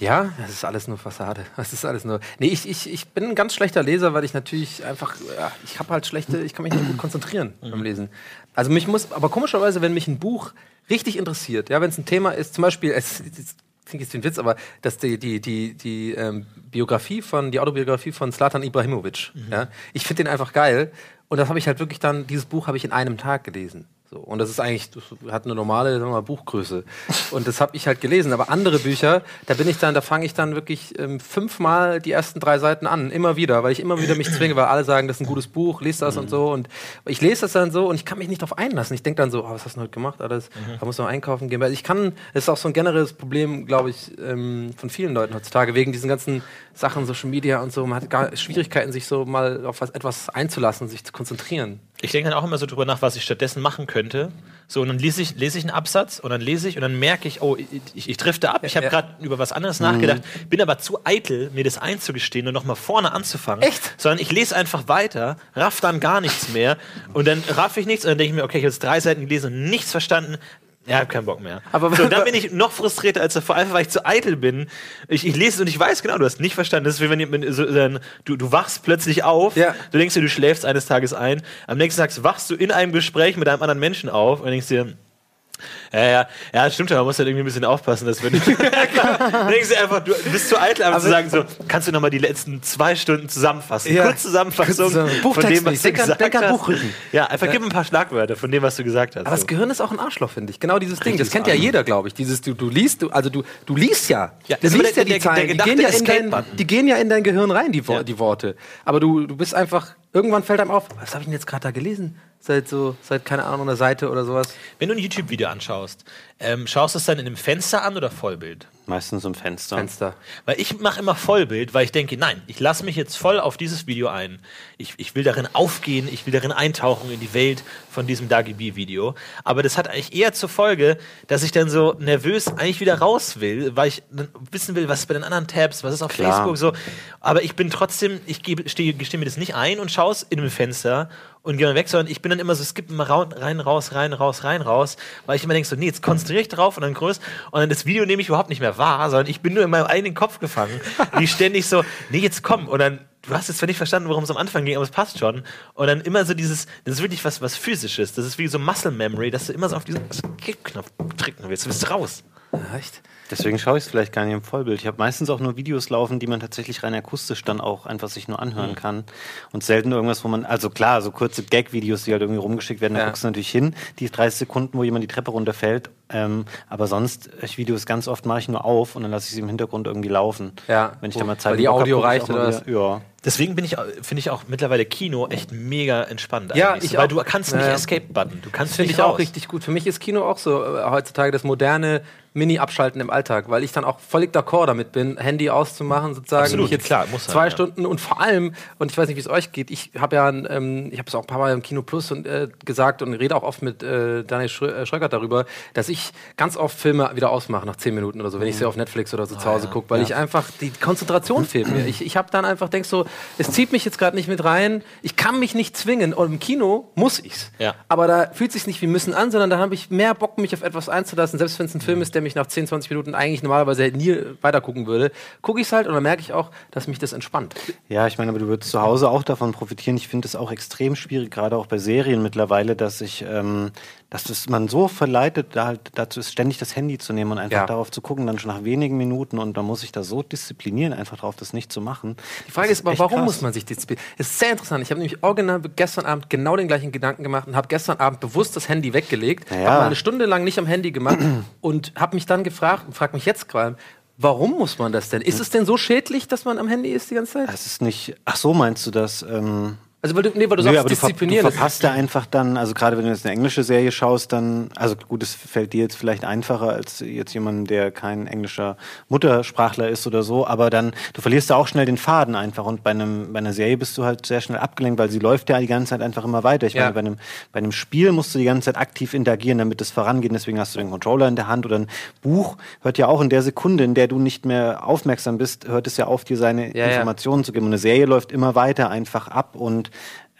Ja, das ist alles nur Fassade. Das ist alles nur. Nee, ich, ich, ich bin ein ganz schlechter Leser, weil ich natürlich einfach, ja, ich habe halt schlechte, ich kann mich nicht gut konzentrieren beim Lesen. Also mich muss, aber komischerweise, wenn mich ein Buch richtig interessiert, ja, wenn es ein Thema ist, zum Beispiel, es, es klingt jetzt wie ein Witz, aber dass die, die, die, die ähm, Biografie von, die Autobiografie von Slatan Ibrahimovic, ja, ich finde den einfach geil. Und das habe ich halt wirklich dann, dieses Buch habe ich in einem Tag gelesen. So, und das ist eigentlich, das hat eine normale sagen wir mal, Buchgröße. Und das habe ich halt gelesen. Aber andere Bücher, da bin ich dann, da fange ich dann wirklich ähm, fünfmal die ersten drei Seiten an, immer wieder, weil ich immer wieder mich zwinge, weil alle sagen, das ist ein gutes Buch, lies das und so. Und ich lese das dann so und ich kann mich nicht darauf einlassen. Ich denke dann so, oh, was hast du denn heute gemacht? Alles, da muss man einkaufen gehen. Weil ich kann, das ist auch so ein generelles Problem, glaube ich, ähm, von vielen Leuten heutzutage, wegen diesen ganzen Sachen, Social Media und so. Man hat gar Schwierigkeiten, sich so mal auf was, etwas einzulassen, sich zu konzentrieren. Ich denke dann auch immer so drüber nach, was ich stattdessen machen könnte. So, und dann lese ich, lese ich einen Absatz und dann lese ich und dann merke ich, oh, ich, ich, drifte ab. Ich habe ja. gerade über was anderes nachgedacht, bin aber zu eitel, mir das einzugestehen und nochmal vorne anzufangen. Echt? Sondern ich lese einfach weiter, raff dann gar nichts mehr und dann raff ich nichts und dann denke ich mir, okay, ich habe jetzt drei Seiten gelesen und nichts verstanden. Ja, hab keinen Bock mehr. Aber- so, dann bin ich noch frustrierter als davor, einfach weil ich zu eitel bin. Ich, ich lese es und ich weiß genau, du hast nicht verstanden. Das ist wie wenn ihr- so, dann, du, du wachst plötzlich auf, Ja. du denkst dir, du schläfst eines Tages ein, am nächsten Tag wachst du in einem Gespräch mit einem anderen Menschen auf und denkst dir, ja, ja, ja, stimmt, man muss halt irgendwie ein bisschen aufpassen, dass wenn du. denkst du einfach, du bist zu eitel, aber, zu sagen, so, kannst du nochmal die letzten zwei Stunden zusammenfassen? Ja. Kurz Zusammenfassung von dem, was du gesagt denk an hast. Buchrücken. Ja, einfach gib ein paar Schlagwörter von dem, was du gesagt hast. Aber das. Gehirn ist auch ein Arschloch, finde ich. Genau dieses Ding. Das kennt ja jeder, glaube ich. Dieses, du, du liest, du, also du, du liest ja. Ja, du liest ja die Zeilen. die, gehen ja in dein, die gehen ja in dein Gehirn rein, die, Ja. die Worte. Aber du, du bist einfach, irgendwann fällt einem auf, was habe ich denn jetzt gerade da gelesen? Seit so, seit, keine Ahnung, einer Seite oder sowas. Wenn du ein YouTube-Video anschaust, ähm, schaust du es dann in einem Fenster an oder Vollbild? Meistens im Fenster. Fenster. Weil ich mache immer Vollbild, weil ich denke, nein, ich lasse mich jetzt voll auf dieses Video ein. Ich, ich will darin aufgehen, ich will darin eintauchen in die Welt von diesem Dagi-B-Video. Aber das hat eigentlich eher zur Folge, dass ich dann so nervös eigentlich wieder raus will, weil ich dann wissen will, was ist bei den anderen Tabs, was ist auf Klar. Facebook so. Aber ich bin trotzdem, ich gebe- stehe- gestehe mir das nicht ein und schaue es in einem Fenster und gehe dann weg, sondern ich bin dann immer so, es gibt immer rein, raus, rein, raus, rein, raus, weil ich immer denke so, nee, jetzt konzentriere ich drauf und dann größ und dann das Video nehme ich überhaupt nicht mehr wahr, sondern ich bin nur in meinem eigenen Kopf gefangen, wie ständig so, nee, jetzt komm und dann Du hast jetzt zwar nicht verstanden, worum es am Anfang ging, aber es passt schon. Und dann immer so dieses, das ist wirklich was, was physisches. Das ist wie so Muscle Memory, dass du immer so auf diesen Kick-Knopf drücken willst. Du bist raus. Echt? Deswegen schaue ich es vielleicht gar nicht im Vollbild. Ich habe meistens auch nur Videos laufen, die man tatsächlich rein akustisch dann auch einfach sich nur anhören kann. Und selten irgendwas, wo man, also klar, so kurze Gag-Videos, die halt irgendwie rumgeschickt werden, da Ja. guckst du natürlich hin, die 30 Sekunden, wo jemand die Treppe runterfällt. Ähm, aber sonst, ich Videos ganz oft mache ich nur auf und dann lasse ich sie im Hintergrund irgendwie laufen. Ja, Wenn ich da mal Zeit weil die hab, Audio ich reicht oder wieder- Ja. Deswegen bin ich, finde ich auch mittlerweile Kino echt mega entspannt. Ja, eigentlich. ich Weil auch. du kannst nicht ja. Escape-Button. Du kannst Das finde ich auch raus. richtig gut. Für mich ist Kino auch so äh, heutzutage das moderne Mini-Abschalten im Alltag, weil ich dann auch völlig d'accord damit bin, Handy auszumachen, sozusagen. Absolut, jetzt klar, muss sein, zwei ja. Stunden und vor allem, und ich weiß nicht, wie es euch geht, ich habe ja, ein, ähm, ich habe es auch ein paar Mal im Kino Plus und, äh, gesagt und rede auch oft mit äh, Daniel Schrö äh, Schröckert darüber, dass ich ganz oft Filme wieder ausmache nach zehn Minuten oder so, wenn ich sie auf Netflix oder so zu Hause gucke, weil ich einfach, die Konzentration fehlt mir. Ich, ich habe dann einfach, denk so, es zieht mich jetzt gerade nicht mit rein, ich kann mich nicht zwingen und im Kino muss ich's. Ja. Aber da fühlt sich nicht wie müssen an, sondern da habe ich mehr Bock, mich auf etwas einzulassen. Selbst wenn es ein Film ist, der mich nach 10, 20 Minuten eigentlich normalerweise nie weiter gucken würde, gucke ich es halt und dann merke ich auch, dass mich das entspannt. Ja, ich meine, aber du würdest zu Hause auch davon profitieren. Ich finde es auch extrem schwierig, gerade auch bei Serien mittlerweile, dass ich, ähm, dass das man so verleitet, halt dazu ist, ständig das Handy zu nehmen und einfach Ja. darauf zu gucken, dann schon nach wenigen Minuten und man muss sich da so disziplinieren, einfach darauf, das nicht zu machen. Die Frage Das ist aber, warum krass. muss man sich disziplinieren? Ist sehr interessant. Ich habe nämlich original gestern Abend genau den gleichen Gedanken gemacht und habe gestern Abend bewusst das Handy weggelegt, Ja. habe mal eine Stunde lang nicht am Handy gemacht und habe mich dann gefragt und frage mich jetzt gerade, warum muss man das denn? Ist es denn so schädlich, dass man am Handy ist die ganze Zeit? Es ist nicht, ach so meinst du das? Ähm, Also, weil du, nee, weil du Nö, sagst, aber du, ver du disziplinieren. verpasst ja einfach dann, also gerade wenn du jetzt eine englische Serie schaust, dann, also gut, es fällt dir jetzt vielleicht einfacher als jetzt jemand, der kein englischer Muttersprachler ist oder so, aber dann, du verlierst da auch schnell den Faden einfach und bei, einem, bei einer Serie bist du halt sehr schnell abgelenkt, weil sie läuft ja die ganze Zeit einfach immer weiter. Ich Ja. meine, bei einem, bei einem Spiel musst du die ganze Zeit aktiv interagieren, damit es vorangeht, deswegen hast du den Controller in der Hand oder ein Buch hört ja auch in der Sekunde, in der du nicht mehr aufmerksam bist, hört es ja auf, dir seine Ja, ja. Informationen zu geben. Und eine Serie läuft immer weiter einfach ab und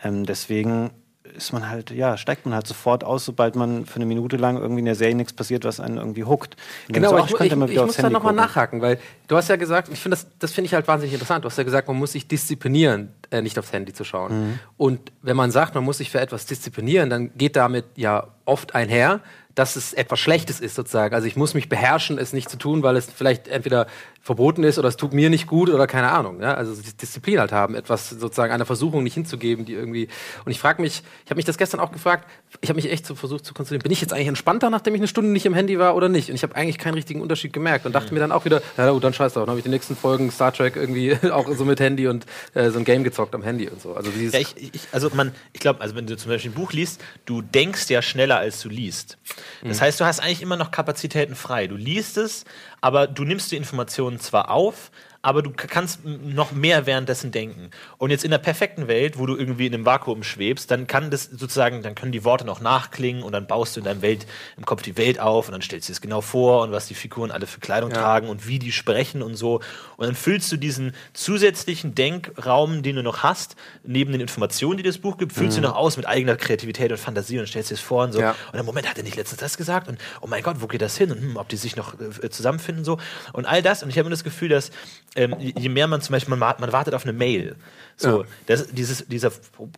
ähm, deswegen ist man halt, ja, steigt man halt sofort aus, sobald man für eine Minute lang irgendwie in der Serie nichts passiert, was einen irgendwie huckt. Und Genau, so, ich, könnte ich, mal ich, wieder muss da nochmal nachhaken, weil du hast ja gesagt, ich finde das, das finde ich halt wahnsinnig interessant. Du hast ja gesagt, man muss sich disziplinieren, äh, nicht aufs Handy zu schauen. Mhm. Und wenn man sagt, man muss sich für etwas disziplinieren, dann geht damit ja oft einher, dass es etwas Schlechtes ist sozusagen. Also ich muss mich beherrschen, es nicht zu tun, weil es vielleicht entweder verboten ist oder es tut mir nicht gut oder keine Ahnung. Ja? Also Disziplin halt haben, etwas sozusagen einer Versuchung nicht hinzugeben, die irgendwie. Und ich frage mich, ich habe mich das gestern auch gefragt, ich habe mich echt so versucht zu konzentrieren, bin ich jetzt eigentlich entspannter, nachdem ich eine Stunde nicht im Handy war oder nicht? Und ich habe eigentlich keinen richtigen Unterschied gemerkt und dachte mir dann auch wieder, ja gut, dann scheiß drauf, dann habe ich die nächsten Folgen Star Trek irgendwie auch so mit Handy und äh, so ein Game gezockt am Handy und so. Also dieses, Ja, ich, ich, also man, ich glaube, also wenn du zum Beispiel ein Buch liest, du denkst ja schneller, als du liest. Das heißt, du hast eigentlich immer noch Kapazitäten frei. Du liest es, aber du nimmst die Informationen zwar auf, aber du kannst noch mehr währenddessen denken. Und jetzt in der perfekten Welt, wo du irgendwie in einem Vakuum schwebst, dann kann das sozusagen, dann können die Worte noch nachklingen und dann baust du in deinem Welt, im Kopf die Welt auf und dann stellst du es genau vor und was die Figuren alle für Kleidung tragen und wie die sprechen und so. Und dann füllst du diesen zusätzlichen Denkraum, den du noch hast, neben den Informationen, die das Buch gibt, füllst du noch aus mit eigener Kreativität und Fantasie und stellst dir es vor und so. Ja. Und im Moment hat er nicht letztens das gesagt und oh mein Gott, wo geht das hin und hm, ob die sich noch äh, zusammenfinden so und all das. Und ich habe immer das Gefühl, dass ähm, je mehr man zum Beispiel, man, man wartet auf eine Mail. So, Ja. das, dieses, dieser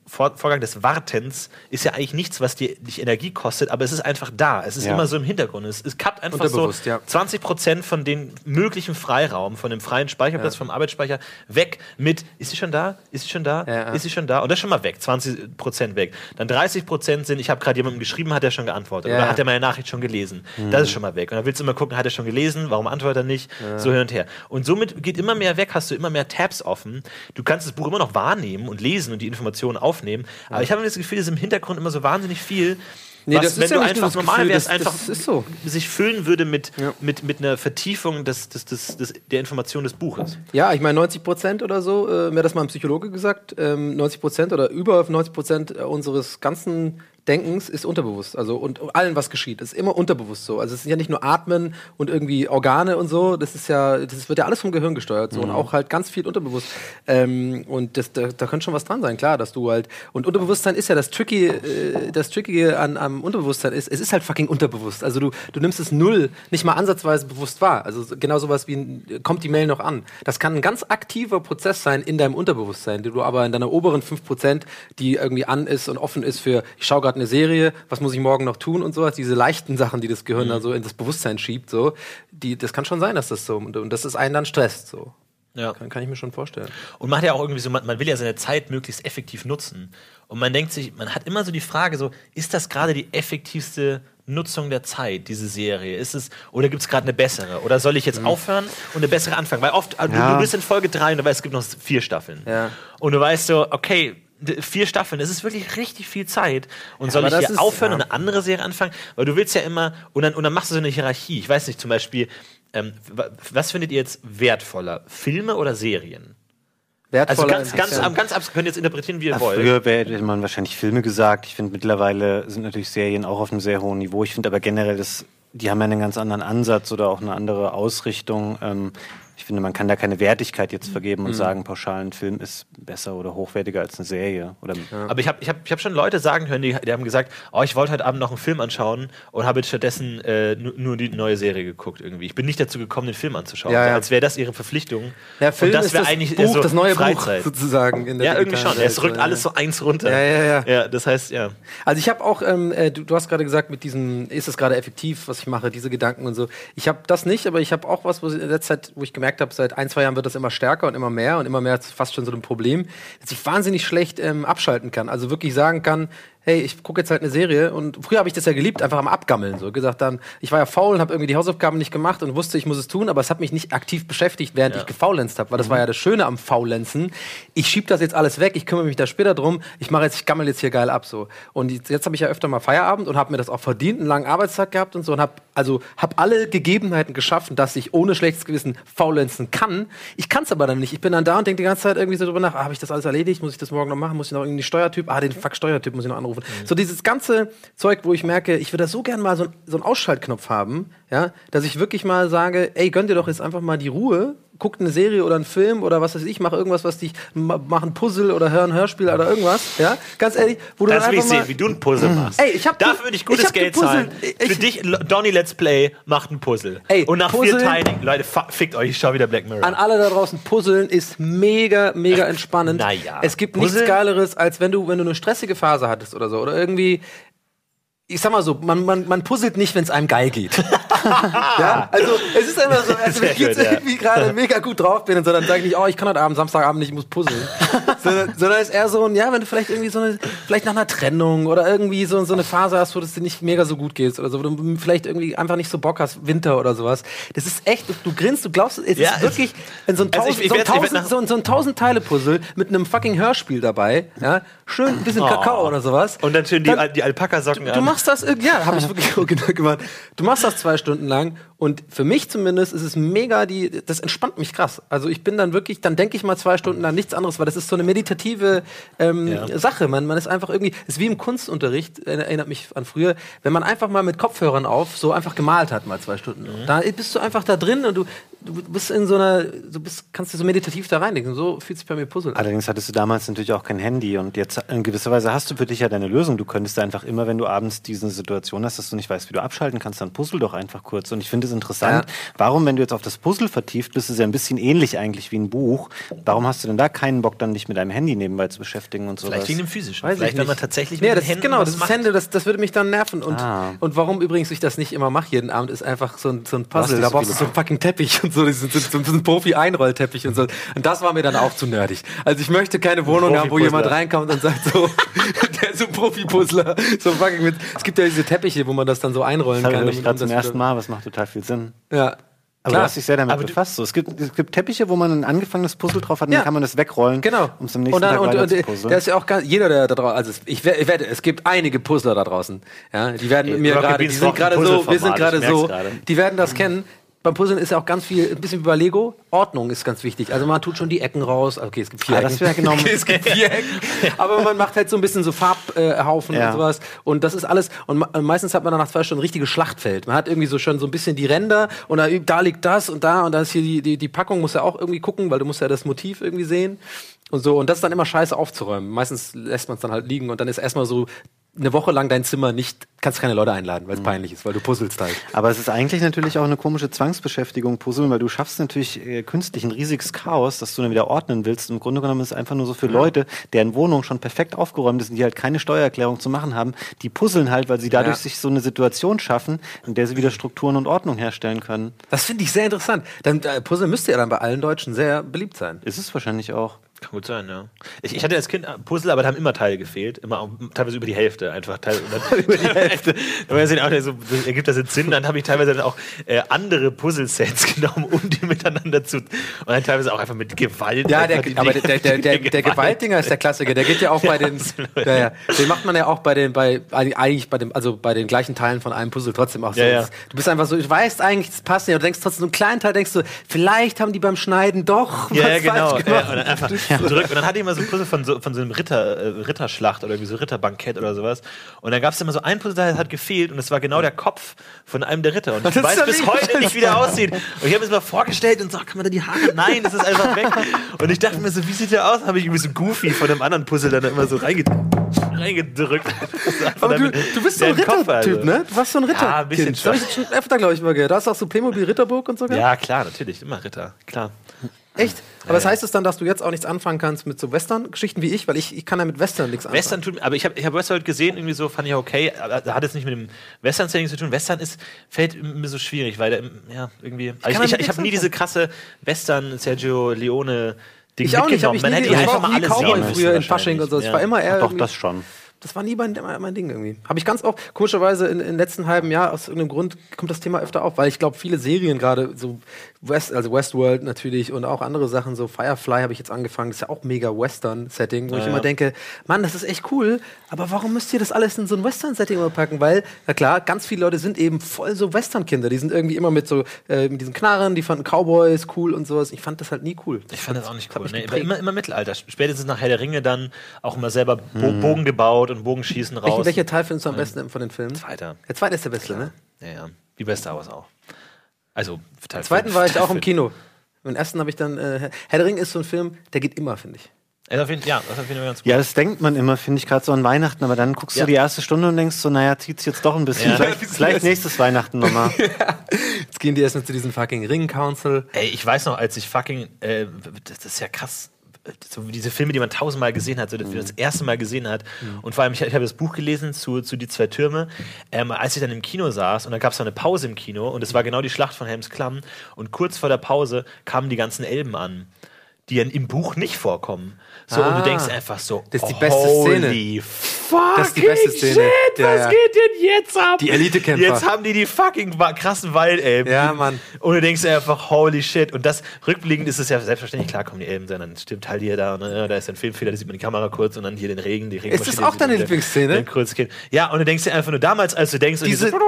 Vor Vorgang des Wartens ist ja eigentlich nichts, was dir dich Energie kostet, aber es ist einfach da. Es ist Ja. immer so im Hintergrund. Es, es kappt einfach so ja. 20 Prozent von den möglichen Freiraum, von dem freien Speicherplatz, vom Arbeitsspeicher weg mit, ist sie schon da? Ist sie schon da? Ist sie schon da? Und das ist schon mal weg, 20 Prozent weg. Dann 30 Prozent sind, ich habe gerade jemandem geschrieben, hat er schon geantwortet oder hat er meine Nachricht schon gelesen. Das ist schon mal weg. Und dann willst du immer gucken, hat er schon gelesen, warum antwortet er nicht? So hin und her. Und somit geht immer mehr weg, hast du immer mehr Tabs offen. Du kannst das Buch immer noch wahrnehmen und lesen und die Informationen aufnehmen. Aber ich habe das Gefühl, es ist im Hintergrund immer so wahnsinnig viel. Nee, was, das ist wenn ja du einfach normal wärst, das- einfach das ist so. sich füllen würde mit, Ja. mit, mit einer Vertiefung des, des, des, des, der Information des Buches. Ja, ich meine 90 Prozent oder so, äh, mir hat das mal ein Psychologe gesagt, ähm, 90 Prozent oder über 90 Prozent unseres ganzen Denkens ist unterbewusst. Also und allen, was geschieht, ist immer unterbewusst so. Also es ist ja nicht nur Atmen und irgendwie Organe und so, das ist ja, das wird ja alles vom Gehirn gesteuert so und auch halt ganz viel unterbewusst. Ähm, und das, da, da könnte schon was dran sein, klar, dass du halt und Unterbewusstsein ist ja das Tricky, äh, das Trickige an am Unterbewusstsein ist, es ist halt fucking unterbewusst. Also du, du nimmst es null, nicht mal ansatzweise bewusst wahr. Also so- genau sowas wie kommt die Mail noch an. Das kann ein ganz aktiver Prozess sein in deinem Unterbewusstsein, den du aber in deiner oberen 5%, die irgendwie an ist und offen ist für, ich schaue gerade gerade eine Serie, was muss ich morgen noch tun und sowas, diese leichten Sachen, die das Gehirn Mhm. dann so in das Bewusstsein schiebt, so, die, das kann schon sein, dass das so, und, und das ist einen dann stresst, so. Ja. Kann, kann ich mir schon vorstellen. Und man hat ja auch irgendwie so, man, man will ja seine Zeit möglichst effektiv nutzen. Und man denkt sich, man hat immer so die Frage so, ist das gerade die effektivste Nutzung der Zeit, diese Serie? Ist es, oder gibt es gerade eine bessere? Oder soll ich jetzt aufhören und eine bessere anfangen? Weil oft, Ja. du, du bist in Folge 3 und du weißt, es gibt noch vier Staffeln. Ja. Und du weißt so, okay, vier Staffeln, das ist wirklich richtig viel Zeit. Und soll aber ich hier aufhören ja. und eine andere Serie anfangen? Weil du willst ja immer, und dann, und dann machst du so eine Hierarchie. Ich weiß nicht, zum Beispiel, ähm, wa- was findet ihr jetzt wertvoller? Filme oder Serien? Also Wertvoller ganz, ganz, inwiefern? am- ganz abs könnt ihr jetzt interpretieren, wie ihr Ja, wollt. früher hätte man wahrscheinlich Filme gesagt. Ich finde, mittlerweile sind natürlich Serien auch auf einem sehr hohen Niveau. Ich finde aber generell, das, die haben ja einen ganz anderen Ansatz oder auch eine andere Ausrichtung. Ähm, ich finde, man kann da keine Wertigkeit jetzt vergeben und sagen, pauschal ein Film ist besser oder hochwertiger als eine Serie. Oder Aber ich habe ich hab, ich hab schon Leute sagen hören, die, die haben gesagt, oh, ich wollte heute Abend noch einen Film anschauen und habe jetzt stattdessen äh, nu- nur die neue Serie geguckt irgendwie. Ich bin nicht dazu gekommen, den Film anzuschauen. Ja, ja. Als wäre das ihre Verpflichtung. Der Film und das ist wäre das eigentlich Buch, so das neue Freizeit. Buch sozusagen. In der Ja, irgendwie schon. Es rückt ja. alles so eins runter. Ja, ja, ja. Ja, das heißt, ja. Also ich habe auch, ähm, äh, du, du hast gerade gesagt, mit diesem, ist es gerade effektiv, was ich mache, diese Gedanken und so. Ich habe das nicht, aber ich habe auch was, wo ich in der Zeit, wo ich gemerkt habe, seit ein, zwei Jahren wird das immer stärker und immer mehr und immer mehr fast schon so ein Problem, dass ich wahnsinnig schlecht ähm, abschalten kann. Also wirklich sagen kann, hey, ich gucke jetzt halt eine Serie und früher habe ich das ja geliebt, einfach am Abgammeln. So gesagt dann, ich war ja faul und habe irgendwie die Hausaufgaben nicht gemacht und wusste, ich muss es tun, aber es hat mich nicht aktiv beschäftigt, während ich gefaulenzt habe, weil das war ja das Schöne am Faulenzen. Ich schieb das jetzt alles weg, ich kümmere mich da später drum, ich mache jetzt, ich gammel jetzt hier geil ab so. Und jetzt, jetzt habe ich ja öfter mal Feierabend und habe mir das auch verdient, einen langen Arbeitstag gehabt und so und habe also habe alle Gegebenheiten geschaffen, dass ich ohne schlechtes Gewissen faulenzen kann. Ich kann es aber dann nicht. Ich bin dann da und denke die ganze Zeit irgendwie so drüber nach, ah, habe ich das alles erledigt? Muss ich das morgen noch machen? Muss ich noch irgendwie Steuertyp? Ah, den fuck Steuertyp muss ich noch anrufen. So dieses ganze Zeug, wo ich merke, ich würde so gern mal so, so einen Ausschaltknopf haben, ja, dass ich wirklich mal sage, ey, gönn dir doch jetzt einfach mal die Ruhe, guck eine Serie oder einen Film oder was weiß ich, mach irgendwas, was dich, ma- mach ein Puzzle oder hör ein Hörspiel oder irgendwas, ja, ganz ehrlich, wo du Das will ich sehen, wie du ein Puzzle machst. Ey, ich hab Dafür würde ich ich gutes hab Geld zahlen. Ich- Für dich, Donny Let's Play macht ein Puzzle. Ey, Und nach Puzzeln- vier Teilen, Leute, fickt euch, ich schau wieder Black Mirror. An alle da draußen, Puzzeln ist mega, mega entspannend. naja. Es gibt Puzzeln? nichts Geileres, als wenn du, wenn du eine stressige Phase hattest oder so. Oder irgendwie. Ich sag mal so, man, man, man puzzelt nicht, wenn es einem geil geht. ja, also es ist einfach so, als wenn ich jetzt irgendwie gerade mega gut drauf bin und so, dann sage ich nicht, oh, ich kann heute Abend, Samstagabend nicht, ich muss puzzeln. sondern, sondern es ist eher so ein, ja, wenn du vielleicht irgendwie so eine, vielleicht nach einer Trennung oder irgendwie so, so eine Phase hast, wo es dir nicht mega so gut geht oder so, wo du vielleicht irgendwie einfach nicht so Bock hast, Winter oder sowas. Das ist echt, du, du grinst, du glaubst, es Ja, ist wirklich in so ein Also ich- tausend, ich so ein tausend, so ein, so ein tausend Teile Puzzle mit einem fucking Hörspiel dabei, ja, schön ein bisschen Kakao oder sowas. Oh. Und dann schön die, Dann- die Alpaka-Socken Du an. machst das, ja, habe ich wirklich gemacht. Du machst das zwei Stunden lang und für mich zumindest ist es mega, die, das entspannt mich krass. Also ich bin dann wirklich, dann denke ich mal zwei Stunden lang nichts anderes, weil das ist so eine meditative ähm, Ja. Sache. Man, man ist einfach irgendwie, ist wie im Kunstunterricht, äh, erinnert mich an früher, wenn man einfach mal mit Kopfhörern auf so einfach gemalt hat, mal zwei Stunden. Mhm. Da bist du einfach da drin und du, du bist in so einer, du bist, kannst dir so meditativ da reinlegen. So fühlt sich bei mir Puzzle an. Allerdings hattest du damals natürlich auch kein Handy und jetzt in gewisser Weise hast du für dich ja deine Lösung. Du könntest einfach immer, wenn du abends diese Situation hast, dass du nicht weißt, wie du abschalten kannst, dann puzzle doch einfach kurz. Und ich finde es interessant, Ja. warum, wenn du jetzt auf das Puzzle vertieft bist, ist es ja ein bisschen ähnlich eigentlich wie ein Buch. Warum hast du denn da keinen Bock, dann dich mit deinem Handy nebenbei zu beschäftigen und sowas? Vielleicht wegen dem physischen. Weiß ich Vielleicht, wenn man tatsächlich mit das den Händen genau, das ist macht. Hände, das, das würde mich dann nerven. Und, Ah. und warum übrigens ich das nicht immer mache jeden Abend, ist einfach so ein, so ein Puzzle. Da so brauchst du so einen fucking Teppich und so, diesen, so, so, so einen Profi-Einrollteppich und so. Und das war mir dann auch zu nerdig. Also ich möchte keine Wohnung haben, wo jemand reinkommt und sagt so, der ist so ein Profi-Puzzler. So fucking mit, es gibt ja diese Teppiche, wo man das dann so einrollen Das kann. habe ich um- gerade um zum das ersten Mal, was macht total viel Sinn. Ja. Aber Klar. du hast dich sehr damit Aber befasst. So, es, gibt, es gibt Teppiche, wo man ein angefangenes Puzzle drauf hat und Ja. dann kann man das wegrollen, Genau. um es am nächsten und dann, Tag und, und, zu puzzeln. der ist ja auch ganz, jeder, der da draußen, also es- ich, ich wette, es gibt einige Puzzler da draußen. Ja, die werden Ey, mir gerade, die sind gerade so, wir sind gerade so, die werden das kennen. Beim Puzzeln ist ja auch ganz viel, ein bisschen wie bei Lego, Ordnung ist ganz wichtig. Also man tut schon die Ecken raus. Okay, es gibt vier Ah, Ecken. das wäre genau- Okay, es gibt vier Ecken. Aber man macht halt so ein bisschen so Farbhaufen Ja. und sowas. Und das ist alles. Und meistens hat man dann nach zwei Stunden ein richtiges Schlachtfeld. Man hat irgendwie so schon so ein bisschen die Ränder und da, da liegt das und da und dann ist hier die, die, die Packung, muss ja auch irgendwie gucken, weil du musst ja das Motiv irgendwie sehen. Und so, und das ist dann immer scheiße aufzuräumen. Meistens lässt man es dann halt liegen und dann ist erstmal so eine Woche lang dein Zimmer nicht, kannst keine Leute einladen, weil es peinlich ist, weil du puzzelst halt. Aber es ist eigentlich natürlich auch eine komische Zwangsbeschäftigung, Puzzeln, weil du schaffst natürlich äh, künstlich ein riesiges Chaos, das du dann wieder ordnen willst. Im Grunde genommen ist es einfach nur so für Leute, deren Wohnung schon perfekt aufgeräumt ist und die halt keine Steuererklärung zu machen haben, die puzzeln halt, weil sie dadurch Ja. sich so eine Situation schaffen, in der sie wieder Strukturen und Ordnung herstellen können. Das finde ich sehr interessant. Dann, äh, Puzzle müsste ja dann bei allen Deutschen sehr beliebt sein. Ist es wahrscheinlich auch. Kann gut sein, ja. Ich, ich hatte als Kind Puzzle, aber da haben immer Teile gefehlt. Immer auch, teilweise über die Hälfte einfach. Teil, und dann, über die Hälfte. dann war ja auch so, das ergibt das jetzt Sinn. Dann habe ich teilweise dann auch äh, andere Puzzle-Sets genommen, um die miteinander zu. Und dann teilweise auch einfach mit Gewalt. Ja, der, aber der, der, der, der, Gewalt. Gewaltdinger ist der Klassiker. Der geht ja auch bei den, absolut. ja, ja. den macht man ja auch bei den, bei eigentlich bei dem, also bei den gleichen Teilen von einem Puzzle trotzdem auch so. Ja, ja. Du bist einfach so, du weißt eigentlich, das passt nicht, aber du denkst trotzdem so einen kleinen Teil, denkst du, vielleicht haben die beim Schneiden doch Ja, was ja, genau. falsch Ja, gemacht. Und dann einfach zurück. Und dann hatte ich immer so Puzzle von so, von so einem Ritter, äh, Ritterschlacht oder irgendwie so Ritterbankett oder sowas. Und dann gab es immer so ein Puzzle, das hat gefehlt und es war genau der Kopf von einem der Ritter. Und ich Das weiß bis heute nicht- wie der aussieht. Und ich habe mir das mal vorgestellt und so, kann man da die Haare? Nein, das ist einfach weg. Und ich dachte mir so, wie sieht der aus? Habe ich irgendwie so Goofy von einem anderen Puzzle dann immer so reinged reingedrückt. Einfach Aber du, du bist so ein Kopf, Rittertyp, also. ne? Du warst so ein Ja, ein bisschen das habe ich schon öfter, glaube ich, mal gehört. Da hast du auch so Playmobil Ritterburg und so gehabt? Ja, klar, natürlich. Immer Ritter. Klar. Echt? Aber das heißt es dann, dass du jetzt auch nichts anfangen kannst mit so Western-Geschichten wie ich? Weil ich, ich kann ja mit Western nichts anfangen. Western tut, aber ich habe ich hab Westworld gesehen, irgendwie so fand ich okay, aber da hat es nicht mit dem Western-Setting zu tun. Western ist, fällt mir so schwierig, weil der, ja, irgendwie. Also ich damit ich, ich, nichts habe nie diese krasse Western Sergio Leone Ding Ich auch nicht, hab ich Man nie, hätte ich einfach auch mal nie alle Cowboy sehen müssen früher in. Fasching und so. Ja. war immer eher Doch, das schon. Das war nie mein, mein Ding irgendwie. Habe ich ganz oft, komischerweise in- im letzten halben Jahr, aus irgendeinem Grund kommt das Thema öfter auf, weil ich glaube, viele Serien gerade, so West, also Westworld natürlich und auch andere Sachen, so Firefly habe ich jetzt angefangen, das ist ja auch mega Western-Setting, wo ich Ja, immer ja. denke, Mann, das ist echt cool, aber warum müsst ihr das alles in so ein Western-Setting überpacken? Weil, na klar, ganz viele Leute sind eben voll so Western-Kinder, die sind irgendwie immer mit so, äh, mit diesen Knarren, die fanden Cowboys cool und sowas. Ich fand das halt nie cool. Ich fand das auch nicht cool. Ne? geprägt. Immer, immer Mittelalter. Spätestens nach Herr der Ringe dann auch immer selber Bo Bogen gebaut und Bogenschießen raus. Welcher Teil findest du am besten von den Filmen? Zweiter. Der zweite ist der beste, ne? Ja, ja. Wie bei Star Wars auch. Also, Teil Im zweiten fünf, war ich Teil auch im fünf. Kino. Im ersten habe ich dann. Äh, Herr der Ring ist so ein Film, der geht immer, finde ich. Also jeden, ja, das jeden Fall ganz gut. Ja, das denkt man immer, finde ich, gerade so an Weihnachten, aber dann guckst Ja. du die erste Stunde und denkst so, naja, zieht's jetzt doch ein bisschen. Ja. Vielleicht, vielleicht nächstes Weihnachten nochmal. Jetzt gehen die erstmal zu diesem fucking Ring Council. Ey, ich weiß noch, als ich fucking, äh, das ist ja krass. So diese Filme, die man tausendmal gesehen hat, so das, das erste Mal gesehen hat. Und vor allem, ich, ich habe das Buch gelesen zu, zu Die zwei Türme. Ähm, als ich dann im Kino saß und dann gab es eine Pause im Kino und es war genau die Schlacht von Helms Klamm. Und kurz vor der Pause kamen die ganzen Elben an, die ja im Buch nicht vorkommen. So, und Ah. du denkst einfach so, Das ist die beste holy fucking Das ist die beste Szene. Shit, Ja, was ja. geht denn jetzt ab? Die Elitekämpfer. Jetzt haben die die fucking krassen Waldelben. Ja, Mann. Und du denkst einfach, holy shit. Und das, rückblickend ist es ja selbstverständlich, klar kommen die Elben sein, dann stimmt halt hier da, ne, da ist ein Filmfehler, da sieht man die Kamera kurz und dann hier den Regen, die Regen. das auch deine Lieblingsszene? Ja, und du denkst dir einfach nur damals, als du denkst, und Diese- so-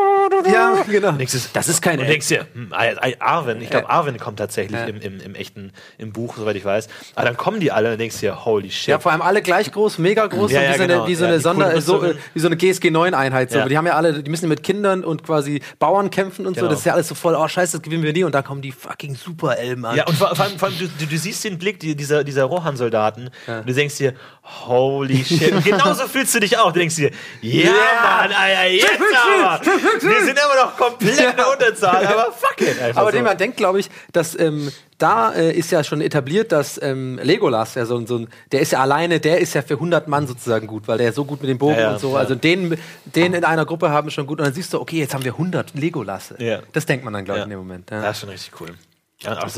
Ja, genau. und denkst, Das ist kein Und denkst dir, hm, Ar- Ar- Arwen, ich glaube. Arwen kommt tatsächlich im, im, im echten, im Buch, soweit ich weiß. Aber dann kommen die alle und denkst dir, holy shit. Ja, vor allem alle gleich groß, mega groß, Ja, und wie, ja, so genau. eine, wie so Ja, eine die Sonder, so, wie so eine GSG 9 Einheit. So. Ja. Die haben ja alle, die müssen mit Kindern und quasi Bauern kämpfen und so. Genau. Das ist ja alles so voll, oh scheiße, das gewinnen wir nie. Und dann kommen die fucking Super-Elben an. Ja, und vor, vor allem, vor allem du, du, siehst den Blick die, dieser, dieser Rohan-Soldaten und du denkst dir, holy shit. Und genauso fühlst du dich auch. Du denkst dir, ja, Mann, Alter, jetzt aber. Wir sind immer noch komplett in der Unterzahl, aber fuck it. Einfach Aber so. man denkt, glaube ich, dass ähm, da äh, ist ja schon etabliert, dass ähm, Legolas ja so, so ein, der ist ja alleine, der ist ja für 100 Mann sozusagen gut, weil der so gut mit dem Bogen Ja, ja, und so, ja. also den, den in einer Gruppe haben schon gut und dann siehst du, okay, jetzt haben wir 100 Legolasse. Ja. Das denkt man dann, glaube ich, in dem Moment. Das Ja. ist schon richtig cool. Ja, auch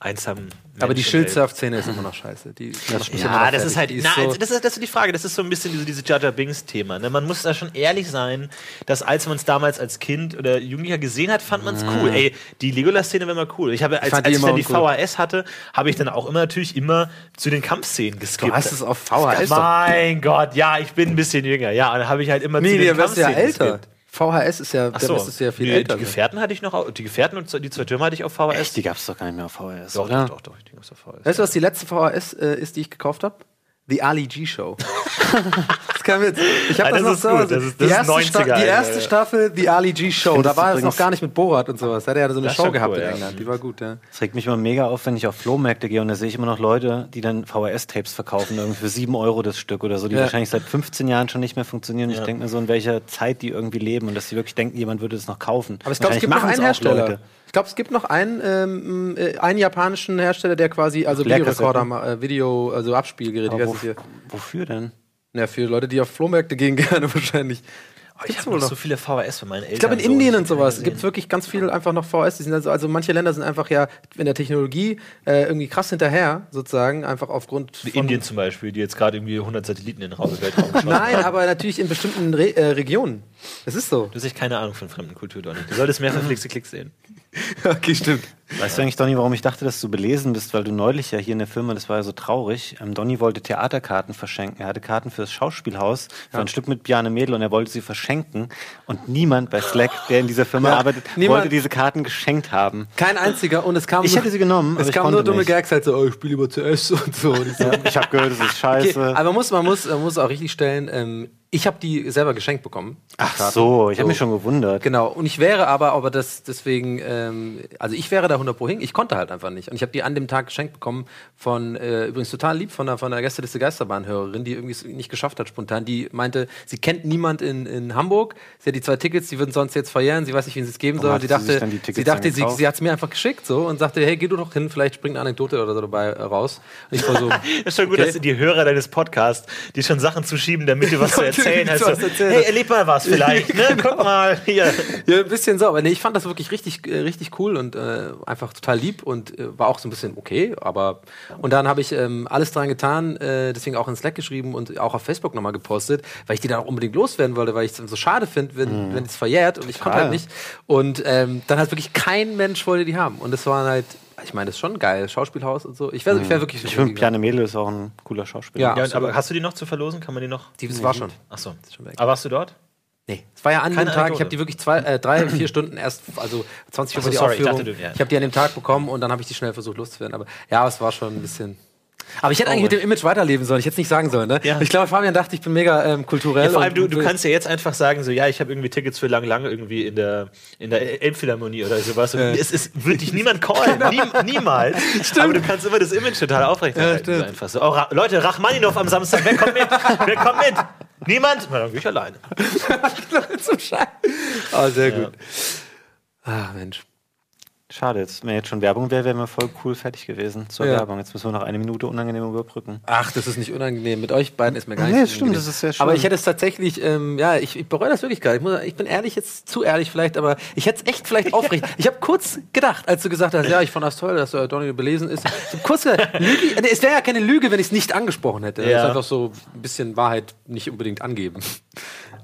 so wie einsam. Aber die Menschen- Schildsurf-Szene ist immer noch scheiße. Die, immer Ja, das ist halt, na, Die also so, das, ist, das ist die Frage, das ist so ein bisschen diese, diese Jar Binks-Thema. Ne? Man muss da schon ehrlich sein, dass als man es damals als Kind oder Jugendlicher gesehen hat, fand man es cool. Ey, die Legolas-Szene war mal cool. Ich habe, als, die als ich immer dann die. VHS hatte, habe ich dann auch immer natürlich immer zu den Kampfszenen geskippt. du hast es auf VHS. Mein Gott, ja, ich bin ein bisschen jünger. Ja, dann habe ich halt immer Nee, zu nee, den bist ja Kampfszenen älter. geskippt. VHS ist ja, Ach da so, müsstest du ja viel die, älter die. Gefährten hatte ich noch, die Gefährten und die zwei Türme hatte ich auf VHS. Echt, die gab's doch gar nicht mehr auf VHS, doch, oder? doch, doch, doch, die gab's auf VHS. Weißt du, was die letzte VHS äh, ist, die ich gekauft habe? The Ali G Show. ist kein Witz. Ich habe das, das noch gut. Hause. Das ist- die das ist erste, Sta 90er, die erste Alter. Staffel, die Ali G Show, da das war es noch gar nicht mit Borat und sowas. Da hat er so eine Das Show schon gehabt cool, in ja. England. Die war gut, ja. Das regt mich immer mega auf, wenn ich auf Flohmärkte gehe und da sehe ich immer noch Leute, die dann VHS-Tapes verkaufen, irgendwie für 7 Euro das Stück oder so, die Ja. wahrscheinlich seit 15 Jahren schon nicht mehr funktionieren. Ich Ja. denke mir so, in welcher Zeit die irgendwie leben und dass sie wirklich denken, jemand würde das noch kaufen. Aber ich glaube, es gibt noch einen Hersteller. Leute. Ich glaube, es gibt noch einen, ähm, äh, einen japanischen Hersteller, der quasi, also. Videorekorder, äh, Video, also Abspielgeräte, wie Aber wofür denn? Ja, für Leute, die auf Flohmärkte gehen gerne wahrscheinlich. Oh, ich habe noch so viele VHS von meinen Eltern. Ich glaube, in so, Indien und sowas gibt es wirklich ganz viel einfach noch VHS. Die sind also, also manche Länder sind einfach ja in der Technologie äh, irgendwie krass hinterher, sozusagen, einfach aufgrund Wie von Indien zum Beispiel, die jetzt gerade irgendwie 100 Satelliten in den Raum Weltraum Nein, aber natürlich in bestimmten Re äh, Regionen. Das ist so. Du hast echt keine Ahnung von fremden Kultur, Donny. Du solltest mehr verflixte Klicks sehen. okay, stimmt. Weißt du eigentlich, Donny, warum ich dachte, dass du belesen bist? Weil du neulich ja hier in der Firma, das war ja so traurig, ähm, Donny wollte Theaterkarten verschenken. Er hatte Karten für das Schauspielhaus, für ein Stück mit Bjarne Mädel und er wollte sie verschenken. Und niemand bei Slack, der in dieser Firma Ja, arbeitet, wollte diese Karten geschenkt haben. Kein einziger und es kam Ich nur, hätte sie genommen, Es kamen nur dumme nicht. Gags halt so, oh, ich spiele lieber CS und so. Und ich so Ich habe gehört, es ist okay, scheiße. aber man muss, man muss, man muss auch richtig stellen, ähm, ich habe die selber geschenkt bekommen. die Ach Karten. so, ich habe mich schon gewundert. Genau, und ich wäre aber, aber das deswegen, ähm, also ich wäre da 100 pro hin, ich konnte halt einfach nicht. Und ich habe die an dem Tag geschenkt bekommen von, äh, übrigens total lieb, von einer, von einer Gästeliste Geisterbahn-Hörerin, die irgendwie es nicht geschafft hat spontan. Die meinte, sie kennt niemand in, in Hamburg, sie hat die zwei Tickets, die würden sonst jetzt verjähren, sie weiß nicht, wen sie es geben soll. Sie sie sich dachte, die sie, dachte sie, sie hat es mir einfach geschickt so und sagte, hey, geh du doch hin, vielleicht springt eine Anekdote oder so dabei äh, raus. Und ich war so, Ist schon gut, Okay. dass die Hörer deines Podcasts, die schon Sachen zuschieben, damit du was zu erzählen Damit hast. du was So, erzählen hey, erleb mal was vielleicht, ne? Guck mal hier. Ja, ein bisschen so, aber nee, ich fand das wirklich richtig, äh, richtig cool und äh, einfach total lieb und äh, war auch so ein bisschen okay, aber und dann habe ich ähm, alles dran getan, äh, deswegen auch in Slack geschrieben und auch auf Facebook nochmal gepostet, weil ich die dann auch unbedingt loswerden wollte, weil ich es so schade finde, wenn wenn es verjährt und ich konnte halt nicht und ähm, dann hat wirklich kein Mensch wollte die haben und es waren halt, ich meine, das ist schon geil, Schauspielhaus und so. Ich wäre ich wär wirklich Ich finde, Bjarne Mädel ist auch ein cooler Schauspieler. Ja. Ja, aber hast du die noch zu verlosen? Kann man die noch? Die, das war schon. Ach so. schon weg. Aber warst du dort? Nee, es war ja an dem Keine Tag, ich habe die wirklich zwei, äh, drei, vier Stunden erst, also 20 Uhr so, die sorry, ich Aufführung. dachte, du- ja. Ich habe die an dem Tag bekommen und dann habe ich die schnell versucht loszuwerden. Aber ja, es war schon ein bisschen. Aber ich hätte eigentlich mit dem Image weiterleben sollen. Ich hätte es nicht sagen sollen. Ne? Ja. Ich glaube, Fabian dachte, ich bin mega ähm, kulturell. Ja, vor allem, du, du kannst ja jetzt einfach sagen, so, ja, ich habe irgendwie Tickets für lang, lang irgendwie in der, in der Elbphilharmonie oder sowas. Und Ja. Es ist, wird dich niemand callen. Nie, niemals. Aber du kannst immer das Image total aufrechterhalten. Ja, so stimmt. einfach so. Oh, Ra Leute, Rachmaninov am Samstag, wer kommt mit? wer kommt mit? Niemand? Na, dann gehe ich alleine. zum Scheiß. Ah, sehr gut. Ah, Mensch. Schade, jetzt, wenn jetzt schon Werbung wäre, wären wir voll cool fertig gewesen zur Ja. Werbung. Jetzt müssen wir noch eine Minute unangenehm überbrücken. Ach, das ist nicht unangenehm. Mit euch beiden ist mir gar Nee, nicht das stimmt, das ist sehr schön. Aber ich hätte es tatsächlich, ähm, ja, ich, ich bereue das wirklich gar nicht. Ich, muss, ich bin ehrlich, jetzt zu ehrlich vielleicht, aber ich hätte es echt vielleicht aufrecht. Ich habe kurz gedacht, als du gesagt hast, ja, ich fand das toll, dass äh, Donny belesen ist. Ich hab kurz gedacht, Lüge, nee, es wäre ja keine Lüge, wenn ich es nicht angesprochen hätte. Das Ja. ist einfach so ein bisschen Wahrheit nicht unbedingt angeben.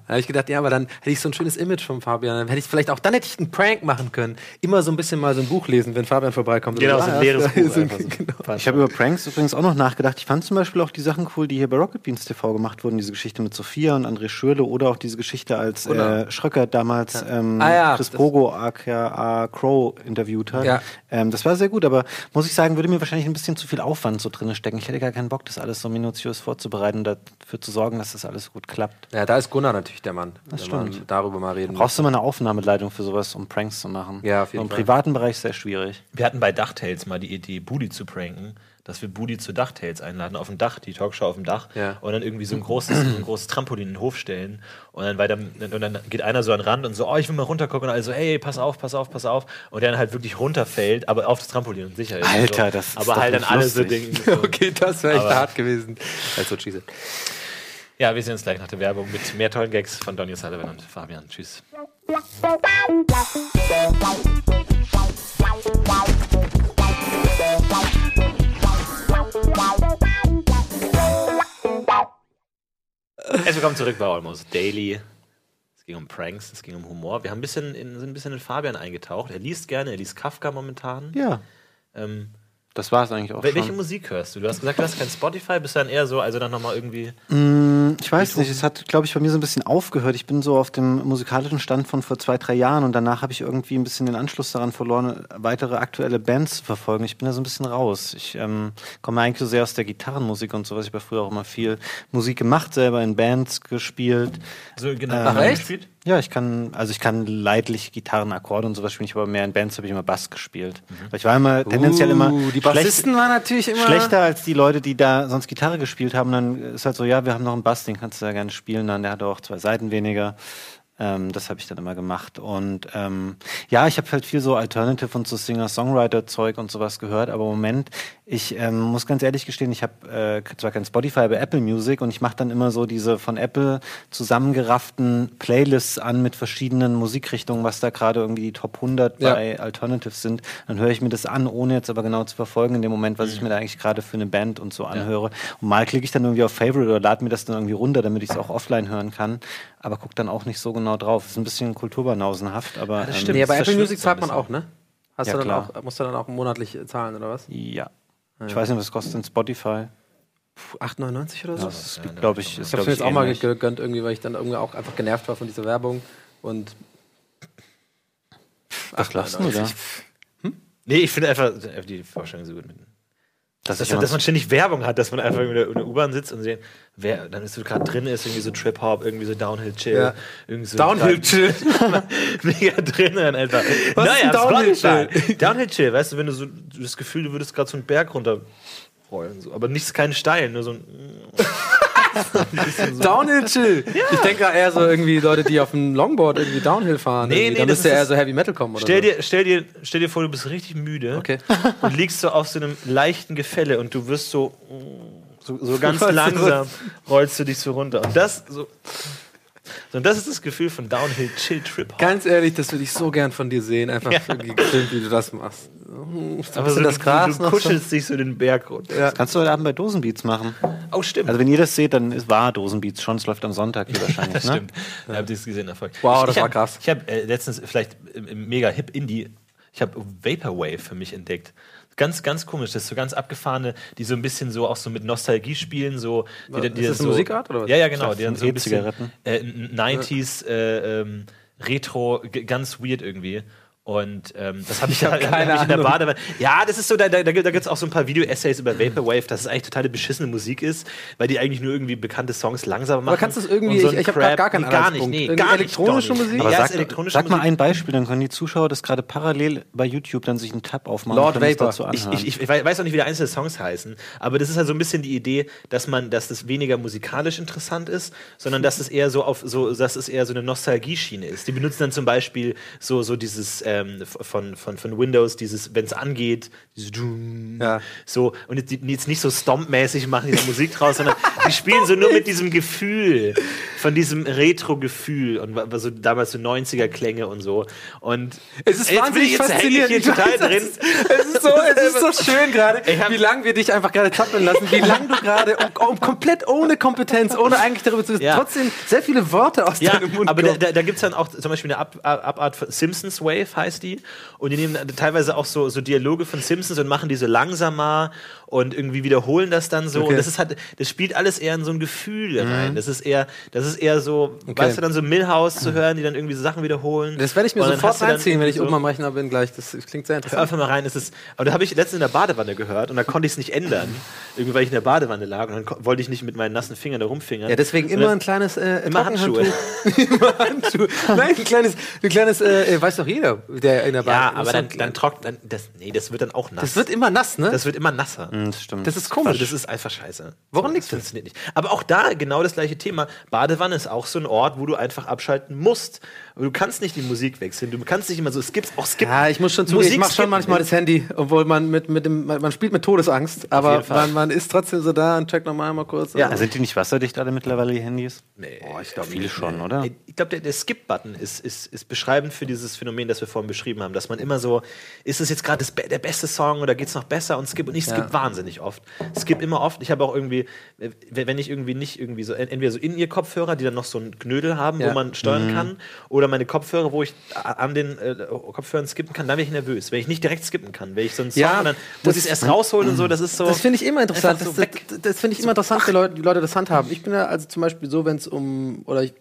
Da habe ich gedacht, ja, aber dann hätte ich so ein schönes Image von Fabian. Dann hätte ich vielleicht auch, dann hätte ich einen Prank machen können. Immer so ein bisschen mal so ein Buch lesen, wenn Fabian vorbeikommt. Genau, so ein leeres ja, Buch so- genau. Ich habe über Pranks übrigens auch noch nachgedacht. Ich fand zum Beispiel auch die Sachen cool, die hier bei Rocket Beans TV gemacht wurden. Diese Geschichte mit Sophia und André Schürle oder auch diese Geschichte, als äh, Schröcker damals ähm, Ah ja, Chris Pogo aka Crow interviewt hat. Ja. Ähm, das war sehr gut, aber muss ich sagen, würde mir wahrscheinlich ein bisschen zu viel Aufwand so drin stecken. Ich hätte gar keinen Bock, das alles so minutiös vorzubereiten und dafür zu sorgen, dass das alles gut klappt. Ja, da ist Gunnar natürlich der Mann. Das wenn man stimmt. darüber mal reden. Brauchst du mal eine Aufnahmeleitung für sowas, um Pranks zu machen? Ja, auf jeden Im Fall. privaten Bereich sehr schwierig. Wir hatten bei Dachtails mal die Idee, Budi zu pranken, dass wir Budi zu Dachtails einladen, auf dem Dach, die Talkshow auf dem Dach, Ja. und dann irgendwie so ein großes, so ein großes Trampolin in den Hof stellen und dann, weiter, und dann geht einer so an den Rand und so, oh, ich will mal runtergucken und also, hey, pass auf, pass auf, pass auf, und der dann halt wirklich runterfällt, aber auf das Trampolin und sicher ist. Alter, so. das ist Aber doch halt dann alle so denken, so, Okay, das wäre echt Aber- hart gewesen. Also, Jesus. Ja, wir sehen uns gleich nach der Werbung mit mehr tollen Gags von Donny Sullivan und Fabian. Tschüss. Herzlich willkommen zurück bei Almost Daily. Es ging um Pranks, es ging um Humor. Wir haben ein bisschen in, sind ein bisschen in Fabian eingetaucht. Er liest gerne, er liest Kafka momentan. Ja, Ähm, das war es eigentlich auch wel- welche schon. Musik hörst du? Du hast gesagt, du hast kein Spotify, bist dann eher so, also dann nochmal irgendwie. Mm, Ähm, ich weiß nicht, es hat, glaube ich, bei mir so ein bisschen aufgehört. Ich bin so auf dem musikalischen Stand von vor zwei, drei Jahren und danach habe ich irgendwie ein bisschen den Anschluss daran verloren, weitere aktuelle Bands zu verfolgen. Ich bin da so ein bisschen raus. Ich ähm, komme eigentlich so sehr aus der Gitarrenmusik und sowas. Ich habe früher auch immer viel Musik gemacht, selber in Bands gespielt. So genau. Ach, echt? gespielt? Ja, ich kann, also ich kann leidlich Gitarren, Akkorde und sowas spielen. Ich aber mehr in Bands habe ich immer Bass gespielt. Weil ich war immer tendenziell immer Uh, die schlecht- Bassisten waren natürlich immer schlechter als die Leute, die da sonst Gitarre gespielt haben. Dann ist halt so, ja, wir haben noch einen Bass, den kannst du ja gerne spielen. Dann der hat auch zwei Seiten weniger. Ähm, das habe ich dann immer gemacht. Und ähm, ja, ich habe halt viel so Alternative und so Singer-Songwriter-Zeug und sowas gehört. Aber im Moment, ich ähm, muss ganz ehrlich gestehen, ich habe äh, zwar kein Spotify, aber Apple Music und ich mache dann immer so diese von Apple zusammengerafften Playlists an mit verschiedenen Musikrichtungen, was da gerade irgendwie die Top 100 Ja. bei Alternative sind. Dann höre ich mir das an, ohne jetzt aber genau zu verfolgen in dem Moment, was ich mir da eigentlich gerade für eine Band und so anhöre. Und mal klicke ich dann irgendwie auf Favorite oder lade mir das dann irgendwie runter, damit ich es auch offline hören kann. Aber guck dann auch nicht so genau drauf. Ist ein bisschen kulturbanausenhaft, aber das ähm, stimmt. Nee, aber Apple Music zahlt man auch, ne? Hast Ja, du dann klar. auch, musst du dann auch monatlich zahlen oder was? ja. Ich weiß nicht, was kostet denn Spotify? Puh, 8,99 oder so? Das gibt, glaube ich, ist, ich hab's glaub mir jetzt auch mal ähnlich. gegönnt, irgendwie, weil ich dann irgendwie auch einfach genervt war von dieser Werbung. Und Was lachst du da? Nee, ich finde einfach die Vorstellung so gut. Mit. Dass Dass, dass man ständig Werbung hat, dass man einfach in der, U-Bahn sitzt und sehen, wer dann ist so gerade drin ist, irgendwie so Trip-Hop, irgendwie so Downhill-Chill. Ja. Irgendwie so Downhill-Chill. Mega drin dann einfach. Was ist ein Downhill-Chill? Spotify. Downhill-Chill, weißt du, wenn du so du das Gefühl, du würdest gerade so einen Berg runterrollen. So. Aber nicht keinen Steil, nur so ein. Downhill Chill. Ich denke ja eher so irgendwie Leute, die auf dem Longboard irgendwie Downhill fahren. Nee, irgendwie. nee, da müsste eher so Heavy Metal kommen oder Stell so. dir, stell, dir, stell dir vor, du bist richtig müde Okay. und liegst so auf so einem leichten Gefälle und du wirst so, so, so ganz langsam, rollst du dich so runter. Und das so. So, und das ist das Gefühl von Downhill Chill Trip Hop. Ganz ehrlich, das würde ich so gern von dir sehen, einfach irgendwie gefilmt, wie du das machst. So, Aber so, das du, Gras du noch so. kuschelst dich so den Berg runter. Ja. Kannst du heute Abend bei Dosenbeats machen? Oh, stimmt. Also wenn ihr das seht, dann ist wahr Dosenbeats schon. Es läuft am Sonntag hier wahrscheinlich. das ne? stimmt. Da habt ihr es gesehen, Erfolg. Wow, Ich- das ich war hab, krass. Ich habe äh, letztens vielleicht im, im mega hip Indie, ich habe Vaporwave für mich entdeckt. Ganz, ganz komisch. Das ist so ganz abgefahrene, die so ein bisschen so auch so mit Nostalgie spielen. So, die, die, Ist die das so, Musikart, oder was? Ja, ja, genau. Die dann sind so ein bisschen äh, 90s äh, ähm, Retro, ganz weird irgendwie. Und ähm, das habe ich, hab hab keine ich in der. Badewanne. Ja, das ist so, da, da, da gibt es auch so ein paar Video-Essays über Vaporwave, dass es eigentlich totale beschissene Musik ist, weil die eigentlich nur irgendwie bekannte Songs langsamer machen. kannst du es irgendwie- so ich- ich hab grad gar keinen nee, gar nicht, nee, Irgendwie gar nicht, elektronische Donny. Musik? Aber ja, sag, elektronische sag mal Musik. ein Beispiel, dann können die Zuschauer das gerade parallel bei YouTube dann sich einen Tab aufmachen Lord Vapor. das dazu Ich, ich, ich weiß auch nicht, wie die einzelnen Songs heißen, aber das ist halt so ein bisschen die Idee, dass man, dass das weniger musikalisch interessant ist, sondern dass es eher so auf so, dass es eher so eine Nostalgie-Schiene ist. Die benutzen dann zum Beispiel so, so dieses ähm, von, von, von Windows, dieses, wenn es angeht, dieses Ja. so und jetzt, die- jetzt nicht so Stomp-mäßig machen die da Musik draus, sondern die spielen so nur mit diesem Gefühl, von diesem Retro-Gefühl und wa- so damals so 90er-Klänge und so. Und Es ist bin wahnsinnig jetzt ich faszinierend. hier total drin. Es ist, es ist so, es ist so schön gerade, wie lange wir dich einfach gerade zappeln lassen, wie lange du gerade um, um, komplett ohne Kompetenz, ohne eigentlich darüber zu wissen, Ja. trotzdem sehr viele Worte aus Ja, deinem Mund aber da, kommen. da, da gibt es dann auch zum Beispiel eine Ab Ab Abart Simpsons Wave, heißt die. Und die nehmen teilweise auch so, so Dialoge von Simpsons und machen die so langsamer und irgendwie wiederholen das dann so. Okay. Und das ist halt, das spielt alles eher in so ein Gefühl rein. Das ist eher, das ist eher so, Okay. weißt du, dann so Millhouse zu hören, die dann irgendwie so Sachen wiederholen. Das werde ich mir sofort reinziehen, wenn ich oben am Rechner bin gleich. Das klingt sehr Hör interessant. einfach mal rein, es ist. Aber da habe ich letztens in der Badewanne gehört und da konnte ich es nicht ändern. Irgendwie, weil ich in der Badewanne lag und dann wollte ich nicht mit meinen nassen Fingern da rumfingern. Ja, deswegen immer ein kleines äh, Immer. Handschuhe. immer Handschuhe. Nein, ein kleines, ein kleines äh, weiß doch jeder, der in der Ja, Bahn aber dann, dann trocknet, dann, das, nee, das wird dann auch nass. Das wird immer nass, ne? das wird immer nasser. Hm, das stimmt. Das ist komisch. das ist einfach scheiße. Woran liegt das? funktioniert nicht. Aber auch da genau das gleiche Thema. Badewanne ist auch so ein Ort, wo du einfach abschalten musst. Aber du kannst nicht die Musik wechseln. Du kannst nicht immer so, es gibt auch skip. Ja, ich muss schon zugeben, ich Musik mache schon manchmal das Handy, obwohl man mit, mit dem, man man spielt mit Todesangst, aber man, man ist trotzdem so da und checkt nochmal mal kurz. Ja, Also, Sind die nicht wasserdicht alle mittlerweile, die Handys? Nee, Boah, ich glaube viele schon, oder? Ich glaube, der, der Skip-Button ist, ist, ist beschreibend für dieses Phänomen, das wir vorhin beschrieben haben, dass man immer so, ist es jetzt gerade der beste Song oder geht es noch besser und Skip und ich skip Ja. wahnsinnig oft. Skip immer oft. Ich habe auch irgendwie, wenn ich irgendwie nicht irgendwie so, entweder so in ihr Kopfhörer, die dann noch so einen Knödel haben, Ja. wo man steuern kann, oder meine Kopfhörer, wo ich an den äh, Kopfhörern skippen kann, dann bin ich nervös. Wenn ich nicht direkt skippen kann, wenn ich so einen Song, Ja, dann das- muss ich es erst rausholen und so, das ist so. Das finde ich immer interessant. Das, so weg. das, das finde ich immer interessant, wie Leute, wie Leute das handhaben. Ich bin ja also zum Beispiel so, wenn es um, oder ich,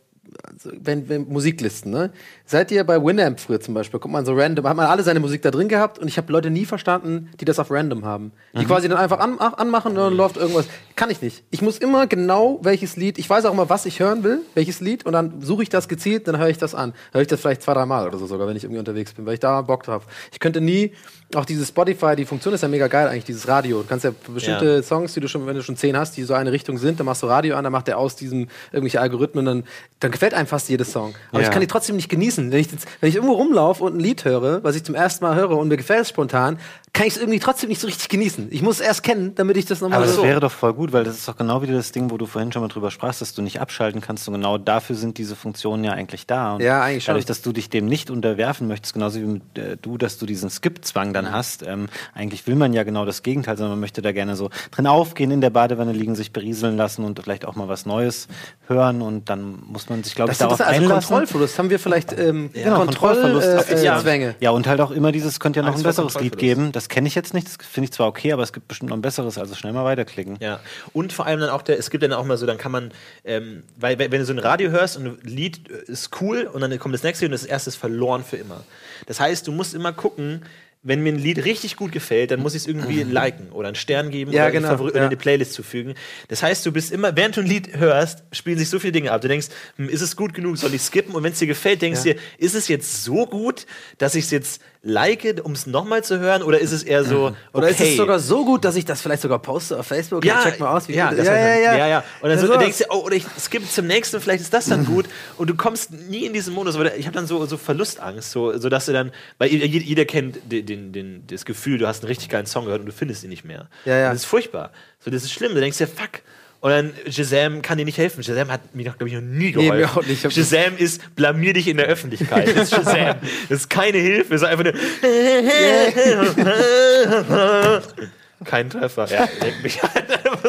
also wenn, wenn Musiklisten, ne? Seid ihr bei Winamp früher zum Beispiel, guckt man so random, hat man alle seine Musik da drin gehabt und ich habe Leute nie verstanden, die das auf random haben. Die quasi dann einfach an, ach, anmachen und dann läuft irgendwas. Kann ich nicht. Ich muss immer genau welches Lied, ich weiß auch immer, was ich hören will, welches Lied und dann suche ich das gezielt, dann höre ich das an. Höre ich das vielleicht zwei, drei Mal oder so sogar, wenn ich irgendwie unterwegs bin, weil ich da Bock drauf. Ich könnte nie, auch dieses Spotify, die Funktion ist ja mega geil eigentlich, dieses Radio. Du kannst ja bestimmte Ja. Songs, die du schon, wenn du schon zehn hast, die so eine Richtung sind, dann machst du Radio an, dann macht der aus diesem irgendwelche Algorithmen, dann, dann gefällt einem fast jedes Song. Aber Ja. ich kann die trotzdem nicht genießen. Wenn ich, jetzt, wenn ich irgendwo rumlaufe und ein Lied höre, was ich zum ersten Mal höre und mir gefällt es spontan, kann ich es irgendwie trotzdem nicht so richtig genießen. Ich muss es erst kennen, damit ich das nochmal Aber das so. wäre doch voll gut, weil das ist doch genau wieder das Ding, wo du vorhin schon mal drüber sprachst, dass du nicht abschalten kannst. Und genau dafür sind diese Funktionen ja eigentlich da. Und Ja, eigentlich schon. Dadurch, dass du dich dem nicht unterwerfen möchtest, genauso wie mit, äh, du, dass du diesen Skip-Zwang dann hast. Ähm, eigentlich will man ja genau das Gegenteil, sondern man möchte da gerne so drin aufgehen, in der Badewanne liegen, sich berieseln lassen und vielleicht auch mal was Neues hören. Und dann muss man sich, glaube ich, das ist darauf also einlassen. Kontrollverlust. Haben wir vielleicht ähm, Genau, Kontrollverlust auf Kontrollzwänge. Äh, ja. Zwänge. Ja, und halt auch immer dieses, könnte ja noch Angst ein besseres Lied Kontrollverlust. geben. Das kenne ich jetzt nicht, das finde ich zwar okay, aber es gibt bestimmt noch ein besseres, also schnell mal weiterklicken. Ja, und vor allem dann auch der, es gibt dann auch mal so, dann kann man, ähm, weil wenn du so ein Radio hörst und ein Lied äh, ist cool und dann kommt das nächste und das erste ist verloren für immer. Das heißt, du musst immer gucken, wenn mir ein Lied richtig gut gefällt, dann muss ich es irgendwie liken oder einen Stern geben Ja, oder, genau, Favori- oder ja. eine Playlist zufügen. Das heißt, du bist immer, während du ein Lied hörst, spielen sich so viele Dinge ab. Du denkst, hm, ist es gut genug, soll ich skippen? Und wenn es dir gefällt, denkst du Ja. dir, ist es jetzt so gut, dass ich es jetzt like, um es nochmal zu hören? Oder ist es eher so, okay, Oder ist es sogar so gut, dass ich das vielleicht sogar poste auf Facebook? ja, check mal aus, wie ja, gut das ja, ja, ja, ja, ja. Und dann Ja, so, sowas. denkst du, oh, oder ich skippe zum nächsten, vielleicht ist das dann gut. Und du kommst nie in diesen Modus, weil ich habe dann so, so Verlustangst, so, so dass du dann, weil jeder, kennt den, den, den, das Gefühl, du hast einen richtig geilen Song gehört und du findest ihn nicht mehr. Ja, ja. Und das ist furchtbar. So, das ist schlimm. Du denkst dir, fuck. Und dann Shazam kann dir nicht helfen. Shazam hat mir, glaube ich, noch nie Nee, geholfen. mir auch nicht. Shazam ist, blamier dich in der Öffentlichkeit. Das ist Shazam. Das ist keine Hilfe. Das ist einfach nur. Kein Treffer. Ja, leck mich an.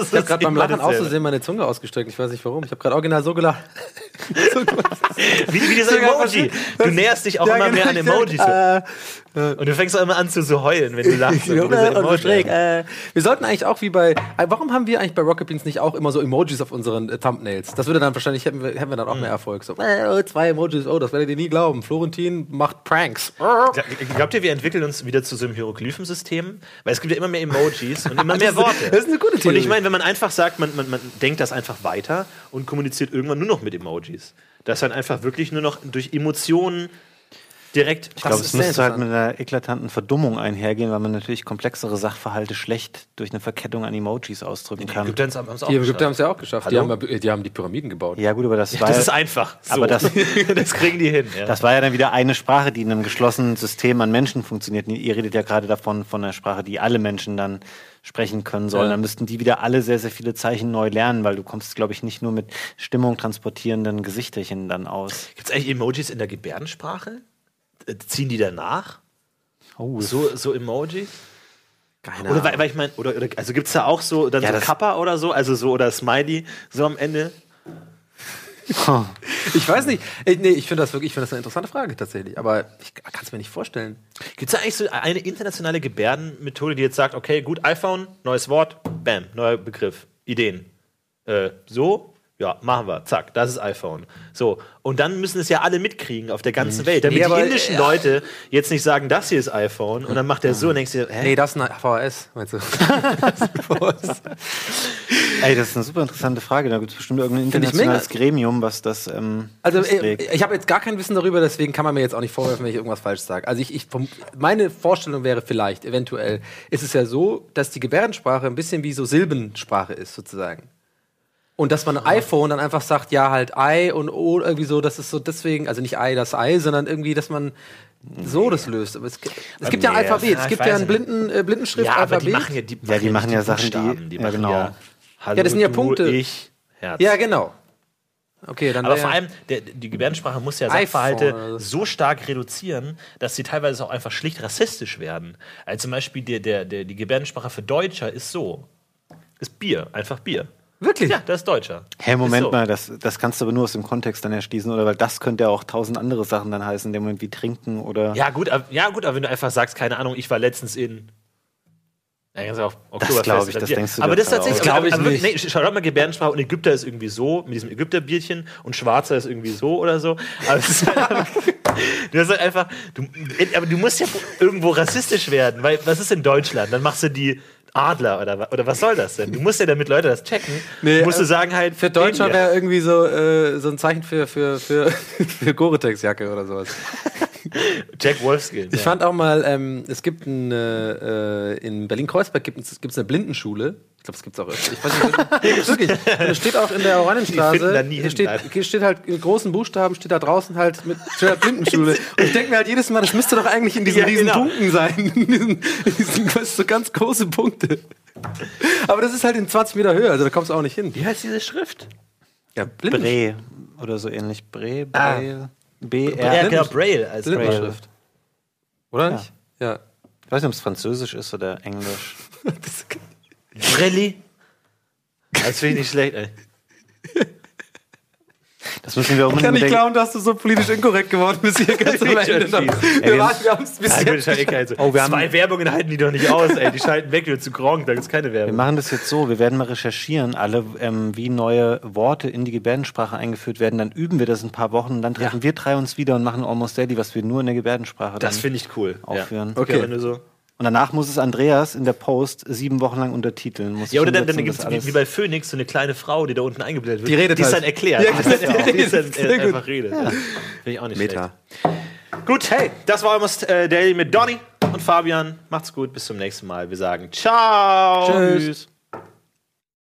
Ich habe gerade beim Lachen auszusehen meine Zunge ausgestreckt. Ich weiß nicht warum. Ich habe gerade original so gelacht. Wie, wie Sogar Emoji. Du näherst dich auch Ja, immer genau, mehr an Emojis. denk, äh, und du fängst auch immer an zu so heulen, wenn du lachst. Und und schräg, äh, wir sollten eigentlich auch wie bei. äh, Warum haben wir eigentlich bei Rocket Beans nicht auch immer so Emojis auf unseren äh, Thumbnails? Das würde dann wahrscheinlich, hätten wir, hätten wir dann auch mehr Erfolg. So, äh, zwei Emojis, oh, das werdet ihr nie glauben. Florentin macht Pranks. Glaubt ihr, wir entwickeln uns wieder zu so einem Hieroglyphensystem? Weil es gibt ja immer mehr Emojis und immer mehr Das Worte. das ist eine gute Und Theorie. ich meine, wenn man einfach sagt, man, man, man denkt das einfach weiter und kommuniziert irgendwann nur noch mit Emojis. Dass dann einfach wirklich nur noch durch Emotionen direkt. Ich glaube, es müsste halt mit einer eklatanten Verdummung einhergehen, weil man natürlich komplexere Sachverhalte schlecht durch eine Verkettung an Emojis ausdrücken kann. Ägypter haben es auch Die Ägypter geschafft. haben es ja auch geschafft. Die haben, die haben die Pyramiden gebaut. Ja, gut, aber das war Das ja- ist einfach. So. Aber das- das kriegen die hin. Ja. Das war ja dann wieder eine Sprache, die in einem geschlossenen System an Menschen funktioniert. Ihr redet ja gerade davon, von einer Sprache, die alle Menschen dann sprechen können sollen. Ja. Dann müssten die wieder alle sehr, sehr viele Zeichen neu lernen, weil du kommst, glaube ich, nicht nur mit Stimmung transportierenden Gesichterchen dann aus. Gibt es eigentlich Emojis in der Gebärdensprache? Äh, Ziehen die danach? Oh, So, so Emojis? Keine Oder weil, weil ich meine, oder, oder also gibt es da auch so dann Ja, so Kappa oder so, also so oder Smiley so am Ende? Ich weiß nicht. Ich, nee, ich finde das wirklich, ich finde das eine interessante Frage tatsächlich. Aber ich kann es mir nicht vorstellen. Gibt es da eigentlich so eine internationale Gebärdenmethode, die jetzt sagt, okay, gut, iPhone, neues Wort, bam, neuer Begriff, Ideen. Äh, so, ja, machen wir, zack, das ist iPhone. So, und dann müssen es ja alle mitkriegen auf der ganzen Welt, damit Nee, aber, die indischen äh, Leute jetzt nicht sagen, das hier ist iPhone und dann macht der so und denkst dir, hä? Nee, das ist eine VHS, meinst du? Ey, das ist eine super interessante Frage. Da gibt es bestimmt irgendein internationales Gremium, was das ähm, Also äh, festlegt. ich habe jetzt gar kein Wissen darüber, deswegen kann man mir jetzt auch nicht vorwerfen, wenn ich irgendwas falsch sage. Also ich, ich vom, meine Vorstellung wäre vielleicht, eventuell, ist es ja so, dass die Gebärdensprache ein bisschen wie so Silbensprache ist, sozusagen. Und dass man iPhone dann einfach sagt, ja, halt I und O irgendwie so, das ist so deswegen, also nicht I das I, sondern irgendwie, dass man so das löst. Aber es, gibt- es gibt ja ein Nee, Alphabet, es gibt ja ein nicht. Blinden, äh, Blindenschrift, ja, aber die Alphabet. machen ja die, Ja, die machen ja Sachen, die- die ja, genau. ja, Hallo, Ja, das sind ja du, Punkte. Ich, Herz. ja, genau. Okay, dann Aber vor allem, der, die Gebärdensprache muss ja Sachverhalte so. so stark reduzieren, dass sie teilweise auch einfach schlicht rassistisch werden. Also zum Beispiel der, der, der, die Gebärdensprache für Deutscher ist so. Ist Bier, einfach Bier. Wirklich? Ja, das ist Deutscher. Hä, Moment Ist so. mal, das, das kannst du aber nur aus dem Kontext dann erschließen, oder? Weil das könnte ja auch tausend andere Sachen dann heißen, in dem Moment wie trinken oder. Ja, gut, aber, ja, gut, aber wenn du einfach sagst, keine Ahnung, ich war letztens in. Ja, ganz auch Oktoberfest glaub ich, das denkst du Aber das ist tatsächlich. aus. Das aber, glaub ich aber, nicht. Nee, schau mal Gebärdensprache und Ägypter ist irgendwie so, mit diesem Ägypterbierchen und Schwarzer ist irgendwie so oder so. Aber es ist halt einfach, du hast halt einfach. Du, aber du musst ja irgendwo rassistisch werden, weil was ist in Deutschland? Dann machst du die. Adler oder, oder was soll das denn? Du musst ja damit Leute das checken. Nee, musst du äh, sagen halt. Für Deutschland wäre irgendwie so, äh, so ein Zeichen für, für, für, für Gore-Tex-Jacke oder sowas. Jack Wolfskin. Ich fand auch mal, ähm, es gibt ein, äh, in Berlin-Kreuzberg gibt es eine Blindenschule. Ich glaube, es gibt es auch öfter. Ich weiß nicht, wirklich. Und es steht auch in der Oranienstraße. da nie Hier hin, steht, steht halt in großen Buchstaben, steht da draußen halt mit halt Blindenschule. Und ich denke mir halt jedes Mal, das müsste doch eigentlich in diesen Ja, riesen genau. Punkten sein. In diesen, in diesen was, so ganz große Punkte. Aber das ist halt in 20 Meter Höhe, also da kommst du auch nicht hin. Wie heißt diese Schrift? Ja, Blinden. Bre oder so ähnlich. Bre, Ah. Braille, B, Ja, genau, Braille als Braille. Blindenschrift. Oder nicht? Ja. Ich weiß nicht, ob es Französisch ist oder Englisch. Braille. Das finde ich nicht schlecht, ey. Das müssen wir Ich unbedingt kann nicht glauben, dass du so politisch inkorrekt geworden bist hier ganz am Ich Ende. Wir Ey, waren- wir haben es bis Ja, jetzt. Oh, wir haben- Zwei Werbungen halten die doch nicht aus, ey. Die schalten weg wieder zu Gronk, da gibt's keine Wir Werbung. machen das jetzt so, wir werden mal recherchieren, alle, ähm, wie neue Worte in die Gebärdensprache eingeführt werden. Dann üben wir das ein paar Wochen und dann treffen wir drei uns wieder und machen Almost Daily, was wir nur in der Gebärdensprache Das dann finde ich cool. aufführen. Ja. Okay. wenn du so. Und danach muss es Andreas in der Post sieben Wochen lang untertiteln. Muss Ja, oder dann, dann gibt es wie, bei Phoenix so eine kleine Frau, die da unten eingeblendet wird. Die redet Die ist halt. dann erklärt. Ja, die ist genau, dann, die die ist dann äh, gut. einfach redet. Finde ich auch nicht Meta. schlecht. Gut, hey, das war Almost äh, Daily mit Donny und Fabian. Macht's gut, bis zum nächsten Mal. Wir sagen Ciao. Tschüss.